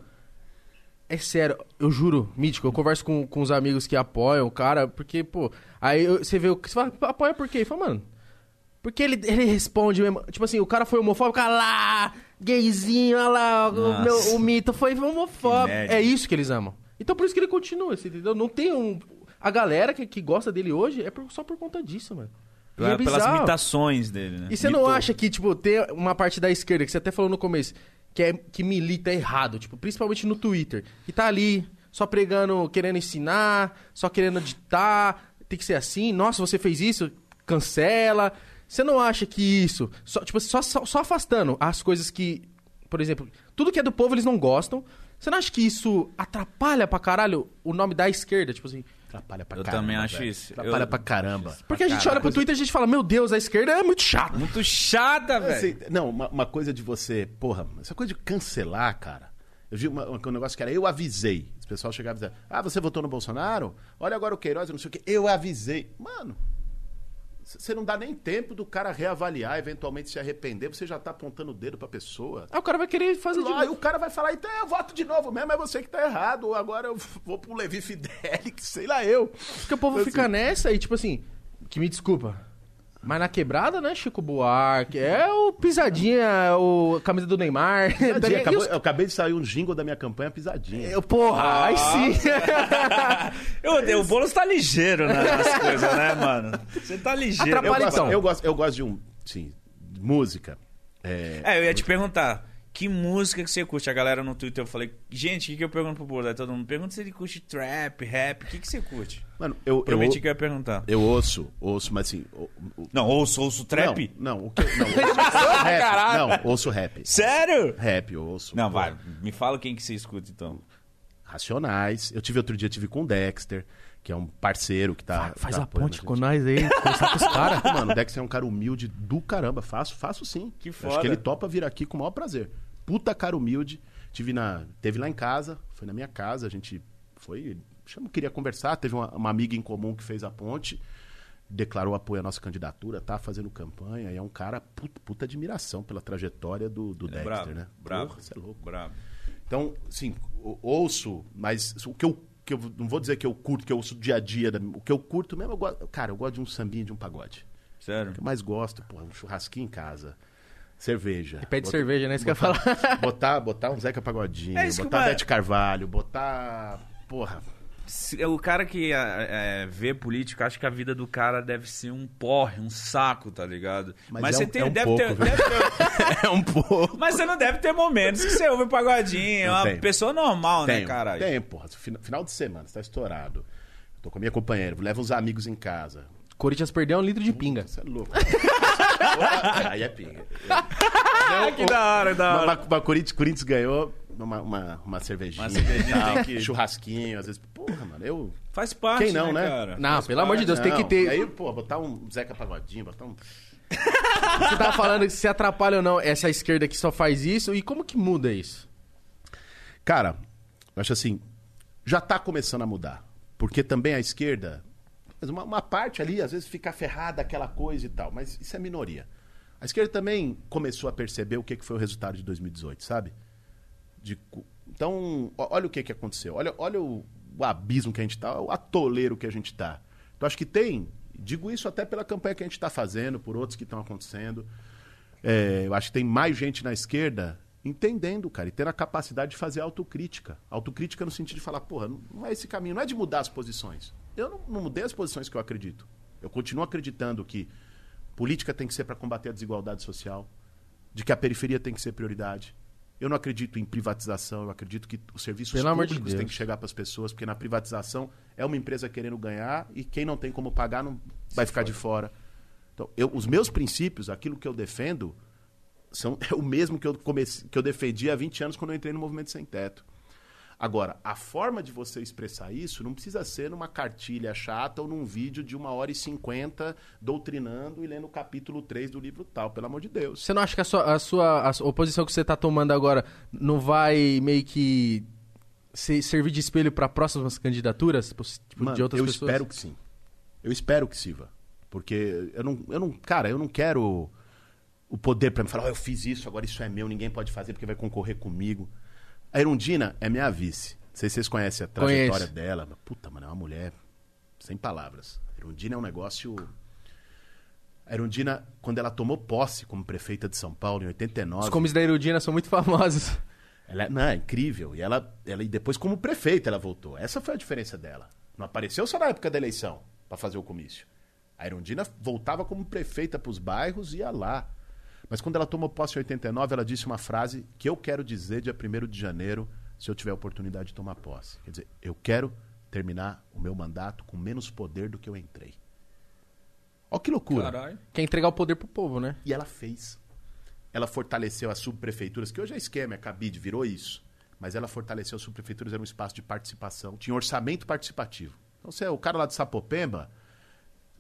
é sério, eu juro, mítico, eu converso com, com os amigos que apoiam o cara, porque, pô, aí eu- você vê o que você fala, apoia por quê? Ele fala, mano, porque ele, ele responde mesmo, tipo assim, o cara foi homofóbico, ah lá, gayzinho, olha lá, o, meu, o mito foi homofóbico. É isso que eles amam. Então por isso que ele continua, você entendeu? Não tem um... A galera que, que gosta dele hoje é por- só por conta disso, mano. Pela- é pelas imitações dele, né? E você não acha que, tipo, tem uma parte da esquerda, que você até falou no começo, que, é, que milita errado, tipo, principalmente no Twitter, que tá ali só pregando, querendo ensinar, só querendo ditar, tem que ser assim, nossa, você fez isso, cancela. Você não acha que isso, só, tipo, só, só, só afastando as coisas que, por exemplo, tudo que é do povo eles não gostam, você não acha que isso atrapalha pra caralho o nome da esquerda, tipo assim... Atrapalha pra Eu caramba. também acho velho. isso. Atrapalha Eu- pra caramba. Porque a gente caralho. olha pro Twitter e a gente fala, meu Deus, a esquerda é muito chata. Muito chata, velho. Assim, não, uma, uma coisa de você, porra, essa coisa de cancelar, cara. Eu vi uma- um negócio que era eu avisei. Os pessoal chegava e dizia, ah, você votou no Bolsonaro? Olha agora o Queiroz, não sei o quê. Eu avisei. Mano, você não dá nem tempo do cara reavaliar, eventualmente se arrepender, você já tá apontando o dedo pra pessoa. Aí o cara vai querer fazer de Lá, e novo. o cara vai falar, então eu voto de novo mesmo, é você que tá errado. Ou agora eu vou pro Levi Fidelix, sei lá eu. Porque o povo fica nessa e, tipo assim, que me desculpa. Mas na quebrada, né, Chico Buarque? É o Pisadinha, é o camisa do Neymar. Pisadinha, acabou- os- eu acabei de sair um jingle da minha campanha Pisadinha. Eu, porra, aí sim. Eu, o Boulos tá ligeiro né, nas coisas, né, mano? Você tá ligeiro. Eu Atrapalha gosto, então. eu, gosto, eu gosto de um. Sim, música. É, É, eu ia te perguntar. Que música que você curte? A galera no Twitter, eu falei, gente, o que, que eu pergunto pro Boulos? Aí todo mundo pergunta se ele curte trap, rap, o que, que você curte? Mano, eu, eu, Prometi que eu ia perguntar. eu ouço, ouço, mas assim. o- o- Não, ouço, ouço trap? Não, não, o que, não, ouço rap. Caralho. Não, ouço rap. Sério? Rap, eu ouço. Não, pô, vai, me fala quem que você escuta então. Racionais. Eu tive outro dia, tive com o Dexter, que é um parceiro que tá. Faz tá a ponte gente. com nós aí, conversar com os caras. Mano, o Dex é um cara humilde do caramba. Faço, faço sim. Que Acho foda. que ele topa vir aqui com o maior prazer. Puta cara humilde. Tive na, teve lá em casa, foi na minha casa, a gente foi. Chama, queria conversar. Teve uma, uma amiga em comum que fez a ponte, declarou apoio à nossa candidatura, tá fazendo campanha. E é um cara, puta, puta admiração pela trajetória do, do Ele é Dexter, brabo, né? brabo. Porra, você é louco. Brabo. Então, assim, o- ouço, mas o que eu, que eu não vou dizer que eu curto, que eu ouço dia a dia, da- o que eu curto mesmo, eu gosto, cara, eu gosto de um sambinha, de um pagode. Sério? O que eu mais gosto, pô, um churrasquinho em casa, cerveja. E pede Botar- cerveja, né? Isso que eu ia falar. Botar, botar um Zeca Pagodinho, É botar Bete Carvalho, botar, porra, O cara que é, é, vê político acha que a vida do cara deve ser um porre, um saco, tá ligado? Mas Mas, é você um- tem, é um deve, pouco, ter, deve ter- é um pouco. Mas você não deve ter momentos que você ouve pagodinho. É uma tenho. pessoa normal, né, Tem, caralho? tem, porra, final, de semana, você tá estourado. Tô com a minha companheira, levo uns amigos em casa. Corinthians perdeu um litro de pinga. Você é louco. Aí é pinga. Ah, que da hora, da hora. Mas, mas, mas Corinthians, Corinthians ganhou uma, uma, uma cervejinha, Uma cervejinha tal, que- churrasquinho, às vezes. Porra, mano, eu. Faz parte, Quem não, né? cara? Não, Faz pelo amor de parte. Deus, tem que Não, ter. Aí, pô, botar um Zeca Pagodinho, botar um. Você tava falando que se atrapalha ou não essa esquerda que só faz isso. E como que muda isso? Cara, eu acho assim, já tá começando a mudar. Porque também a esquerda, mas uma, uma parte ali, às vezes, fica ferrada aquela coisa e tal, mas isso é minoria. A esquerda também começou a perceber o que que foi o resultado de 2018, sabe? De então, olha o que, que aconteceu. Olha, olha o, o abismo que a gente tá, o atoleiro que a gente tá. Então, acho que tem, digo isso até pela campanha que a gente está fazendo, por outros que estão acontecendo. É, eu acho que tem mais gente na esquerda entendendo, cara, e tendo a capacidade de fazer autocrítica. Autocrítica no sentido de falar, porra, não- não é esse caminho, não é de mudar as posições. Eu não, não mudei as posições que eu acredito. Eu continuo acreditando que política tem que ser para combater a desigualdade social, de que a periferia tem que ser prioridade. Eu não acredito em privatização, eu acredito que os serviços Pelo amor de públicos têm que chegar para as pessoas, porque na privatização é uma empresa querendo ganhar e quem não tem como pagar não vai ficar de fora. Então, eu- os meus princípios, aquilo que eu defendo, são é o mesmo que eu, comecei, que eu defendi há 20 anos quando eu entrei no Movimento Sem Teto. Agora, a forma de você expressar isso não precisa ser numa cartilha chata ou num vídeo de uma hora e cinquenta doutrinando e lendo o capítulo 3 do livro tal, pelo amor de Deus. Você não acha que a sua, a sua a sua- a posição que você tá tomando agora não vai meio que se- servir de espelho para próximas candidaturas tipo, Mano, de outras eu pessoas? espero que sim. Eu espero que sirva. Porque eu não, eu não. Cara, eu não quero o poder pra me falar, ó, eu fiz isso, agora isso é meu, ninguém pode fazer porque vai concorrer comigo. A Erundina é minha vice. Não sei se vocês conhecem a trajetória Conheço. dela. mas, Puta, mano, é uma mulher sem palavras. A Erundina é um negócio. A Erundina, quando ela tomou posse como prefeita de São Paulo em 89. Os comes da Erudina são muito famosos. Ela é, não, é incrível. E ela, ela, e depois, como prefeita, ela voltou. Essa foi a diferença dela. Não apareceu só na época da eleição para fazer o comício. A Irondina voltava como prefeita para os bairros e ia lá. Mas quando ela tomou posse em 89, ela disse uma frase que eu quero dizer dia 1 de janeiro, se eu tiver a oportunidade de tomar posse. Quer dizer, eu quero terminar o meu mandato com menos poder do que eu entrei. Ó que loucura. Caralho. Quer entregar o poder pro povo, né? E ela fez. Ela fortaleceu as subprefeituras, que hoje é esquema, é cabide, virou isso. Mas ela fortaleceu as subprefeituras, era um espaço de participação, tinha orçamento participativo. Então, você, o cara lá de Sapopemba,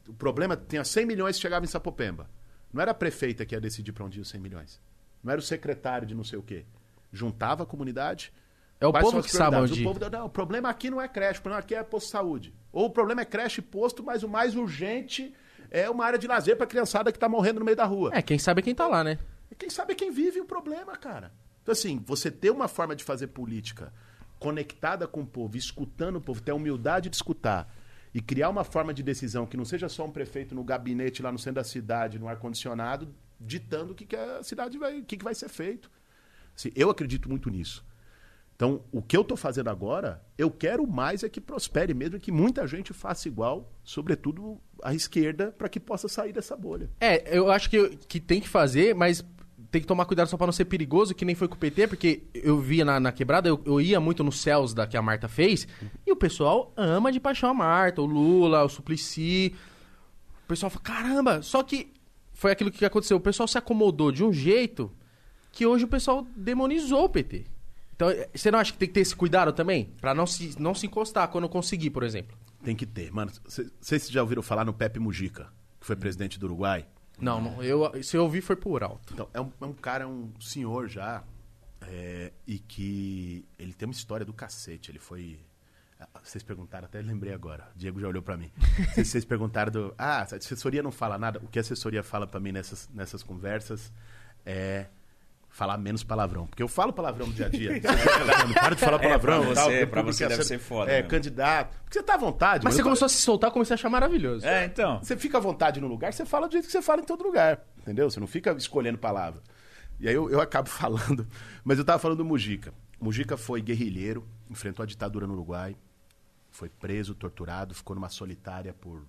o problema, tinha 100 milhões que chegava em Sapopemba. Não era a prefeita que ia decidir para onde ia os 100 milhões. Não era o secretário de não sei o quê. Juntava a comunidade. É o povo que sabe onde. O povo, não, o problema aqui não é creche, o problema aqui é posto de saúde. Ou o problema é creche e posto, mas o mais urgente é uma área de lazer para criançada que está morrendo no meio da rua. É, quem sabe é quem tá lá, né? Quem sabe é quem vive o problema, cara. Então, assim, você ter uma forma de fazer política conectada com o povo, escutando o povo, ter a humildade de escutar e criar uma forma de decisão que não seja só um prefeito no gabinete lá no centro da cidade, no ar-condicionado, ditando o que, que a cidade vai, o que, que vai ser feito. Assim, eu acredito muito nisso. Então, o que eu estou fazendo agora, eu quero mais é que prospere mesmo, que muita gente faça igual, sobretudo a esquerda, para que possa sair dessa bolha. É, eu acho que, que tem que fazer, mas tem que tomar cuidado só pra não ser perigoso, que nem foi com o PT, porque eu via na, na quebrada, eu, eu ia muito nos céus da que a Marta fez, e o pessoal ama de paixão a Marta, o Lula, o Suplicy. O pessoal fala, caramba, só que foi aquilo que aconteceu. O pessoal se acomodou de um jeito que hoje o pessoal demonizou o PT. Então, eh, você não acha que tem que ter esse cuidado também? Pra não se, não se encostar quando conseguir, por exemplo. Tem que ter. Mano, vocês já ouviram falar no Pepe Mujica, que foi presidente do Uruguai? Não, não eu, se eu ouvi foi por alto. Então, é um, é um cara, um senhor já, é, e que ele tem uma história do cacete. Ele foi. ah, Vocês perguntaram, até lembrei agora. O Diego já olhou pra mim. Vocês, vocês perguntaram do. Ah, a assessoria não fala nada. O que a assessoria fala pra mim nessas, nessas conversas é falar menos palavrão. Porque eu falo palavrão no dia a dia. Não para de falar É, palavrão. pra tal, você- pra você quer deve ser foda, É, né? candidato. Porque você tá à vontade. Mas você tô- começou a se soltar, comecei a achar maravilhoso. É, então. Você fica à vontade no lugar, você fala do jeito que você fala em todo lugar. Entendeu? Você não fica escolhendo palavra. E aí eu, eu acabo falando. Mas eu tava falando do Mujica. Mujica foi guerrilheiro, enfrentou a ditadura no Uruguai, foi preso, torturado, ficou numa solitária por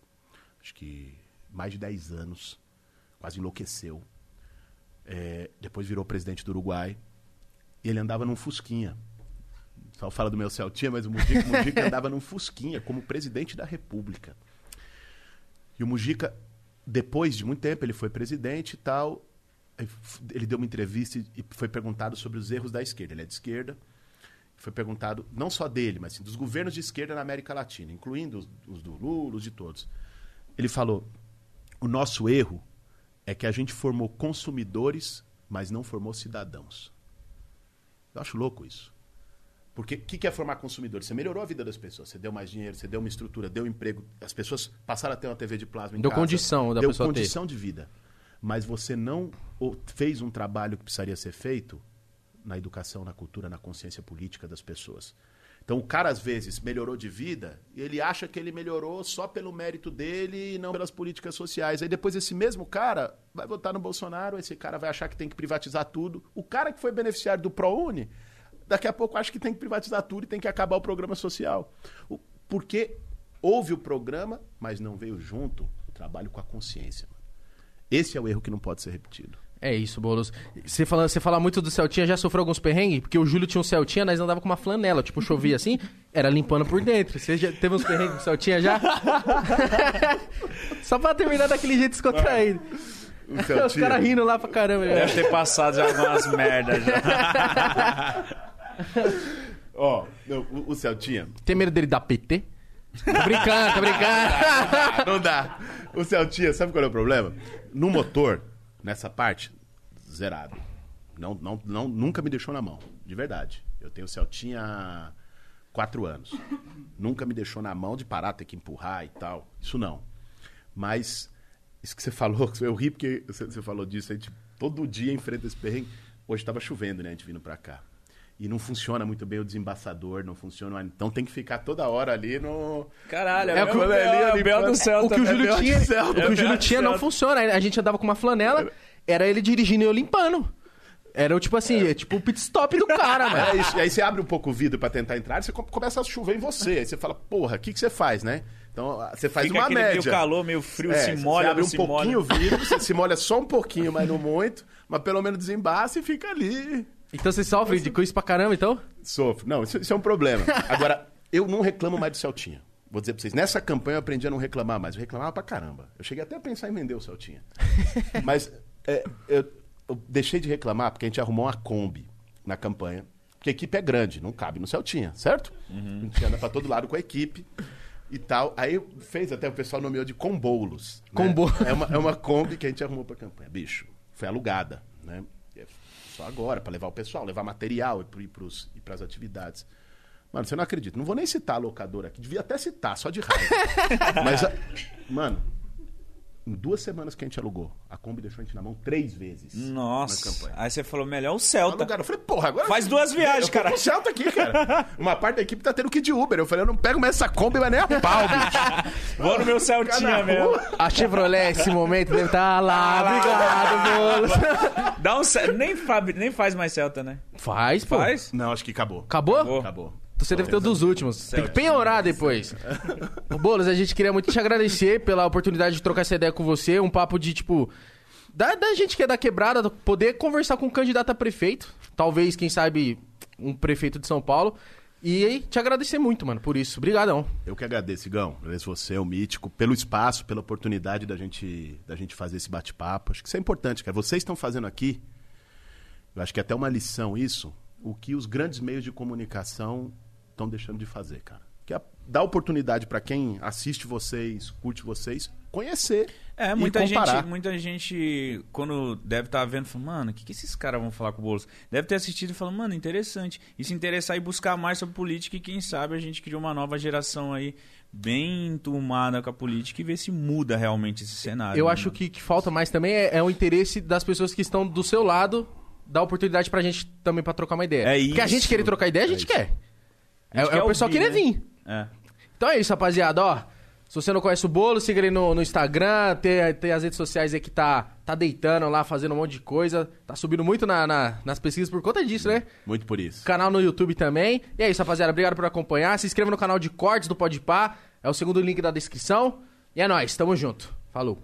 acho que mais de 10 anos. Quase enlouqueceu. É, depois virou presidente do Uruguai. E ele andava num Fusquinha. Só fala do meu Celtinha, mas o Mujica, Mujica andava num Fusquinha como presidente da República. E o Mujica, depois de muito tempo, ele foi presidente e tal. Ele deu uma entrevista e e foi perguntado sobre os erros da esquerda. Ele é de esquerda. Foi perguntado, não só dele, mas sim, dos governos de esquerda na América Latina, incluindo os, os do Lula, os de todos. Ele falou: o nosso erro é que a gente formou consumidores, mas não formou cidadãos. Eu acho louco isso. Porque o que, que é formar consumidor? Você melhorou a vida das pessoas, você deu mais dinheiro, você deu uma estrutura, deu emprego, as pessoas passaram a ter uma TV de plasma em Deu casa, condição da deu pessoa ter. condição de vida. Mas você não fez um trabalho que precisaria ser feito na educação, na cultura, na consciência política das pessoas. Então o cara às vezes melhorou de vida e ele acha que ele melhorou só pelo mérito dele e não pelas políticas sociais. Aí depois esse mesmo cara vai votar no Bolsonaro, esse cara vai achar que tem que privatizar tudo. O cara que foi beneficiário do ProUni, daqui a pouco acha que tem que privatizar tudo e tem que acabar o programa social. O- Porque houve o programa, mas não veio junto o trabalho com a consciência. Esse é o erro que não pode ser repetido. É isso, Boulos. Você fala, você fala muito do Celtinha, já sofreu alguns perrengues? Porque o Júlio tinha um Celtinha, nós andava com uma flanela. Tipo, chovia assim, era limpando por dentro. Você já teve uns perrengues com o Celtinha já? Só pra terminar daquele jeito descontraído. Os caras rindo lá pra caramba. já. Deve ter passado já algumas merdas já. Ó, não, o, o Celtinha. Tem medo dele dar PT? Tô brincando, tô brincando. Não dá. O Celtinha, sabe qual é o problema? No motor, nessa parte, zerado. Não, não, não, nunca me deixou na mão, de verdade. Eu tenho Celtinha há quatro anos. Nunca me deixou na mão de parar, ter que empurrar e tal. Isso não. Mas, isso que você falou, eu ri porque você, falou disso. A gente todo dia enfrenta esse perrengue. Hoje estava chovendo, né? A gente vindo pra cá. E não funciona muito bem o desembaçador, não funciona. Então tem que ficar toda hora ali no. Caralho, É é, o que o o- Bel, do céu O que o. Júlio tinha, o que o Júlio tinha não funciona. A gente andava com uma flanela, era ele dirigindo e eu limpando. Era o tipo assim, é tipo o pit stop do cara, mano. É isso. E aí você abre um pouco o vidro pra tentar entrar e você com- começa a chover em você. Aí você fala, porra, o que, que você faz, né? Então ah, você faz Fica uma média. meio calor, meio frio, É, se você molha, abre não um se pouquinho molha. o vidro, você se molha só um pouquinho, mas não muito. Mas pelo menos desembaça e fica ali. Então você sofre de com isso pra caramba, então? Sofro. Não, isso, isso é um problema. Agora, eu não reclamo mais do Celtinha. Vou dizer pra vocês, nessa campanha eu aprendi a não reclamar mais. Eu reclamava pra caramba. Eu cheguei até a pensar em vender o Celtinha. Mas é, eu, eu deixei de reclamar porque a gente arrumou uma Kombi na campanha. Porque a equipe é grande, não cabe no Celtinha, certo? A gente anda pra todo lado com a equipe e tal. Aí fez até o pessoal nomeou de Combolos. né? Combo- É uma, é uma Kombi que a gente arrumou pra campanha. Bicho, foi alugada, né? Só agora, pra levar o pessoal, levar material e, e pras atividades. Mano, você não acredita. Não vou nem citar a locadora aqui. Devia até citar, só de raiva. Mas, a- mano, Em duas semanas que a gente alugou, a Kombi deixou a gente na mão três vezes. Nossa. Na campanha. Aí você falou, melhor o Celta. Alugaram. Eu falei, porra, agora. Faz duas viagens, cara. o Celta aqui, cara. Uma parte da equipe tá tendo que ir de Uber. Eu falei, eu não pego mais essa Kombi, mas nem a pau, bicho. Vou no meu Celtinha mesmo. A Chevrolet, esse momento, deve estar lá. Obrigado, Boulos. Dá um nem, fa- nem faz mais Celta, né? Faz, pô. Faz? Não, acho que acabou. Acabou? Acabou. Acabou. Você deve ter o dos últimos. Tem que penhorar depois. Ô, Boulos, a gente queria muito te agradecer pela oportunidade de trocar essa ideia com você. Um papo de, tipo... Da, da gente que é da quebrada, poder conversar com um candidato a prefeito. Talvez, quem sabe, um prefeito de São Paulo. E aí, te agradecer muito, mano, por isso. Obrigadão. Eu que agradeço, Igão. Agradeço você, o Mítico, pelo espaço, pela oportunidade da gente, da gente fazer esse bate-papo. Acho que isso é importante, cara. Vocês estão fazendo aqui, eu acho que é até uma lição isso, o que os grandes meios de comunicação estão deixando de fazer, cara. Que é dar oportunidade para quem assiste vocês, curte vocês, conhecer É, e muita gente, muita gente, quando deve estar vendo, fala, mano, o que, que esses caras vão falar com o Boulos? Deve ter assistido e falando, mano, interessante. E se interessar e buscar mais sobre política, e quem sabe a gente cria uma nova geração aí, bem enturmada com a política, e ver se muda realmente esse cenário. Eu né, acho que que falta mais também é, é o interesse das pessoas que estão do seu lado, dar oportunidade pra gente também pra trocar uma ideia. É Porque a gente isso. querer trocar ideia, a gente quer. É, é quer o pessoal ouvir, querer né? vir. É. Então é isso, rapaziada, ó. Se você não conhece o Bolo, siga ele no, no Instagram, tem, tem as redes sociais aí que tá, tá deitando lá, fazendo um monte de coisa. Tá subindo muito na- na- nas pesquisas por conta disso, né? Muito por isso. Canal no YouTube também. E é isso, rapaziada. Obrigado por acompanhar. Se inscreva no canal de cortes do Podpah. É o segundo link da descrição. E é nóis, tamo junto. Falou.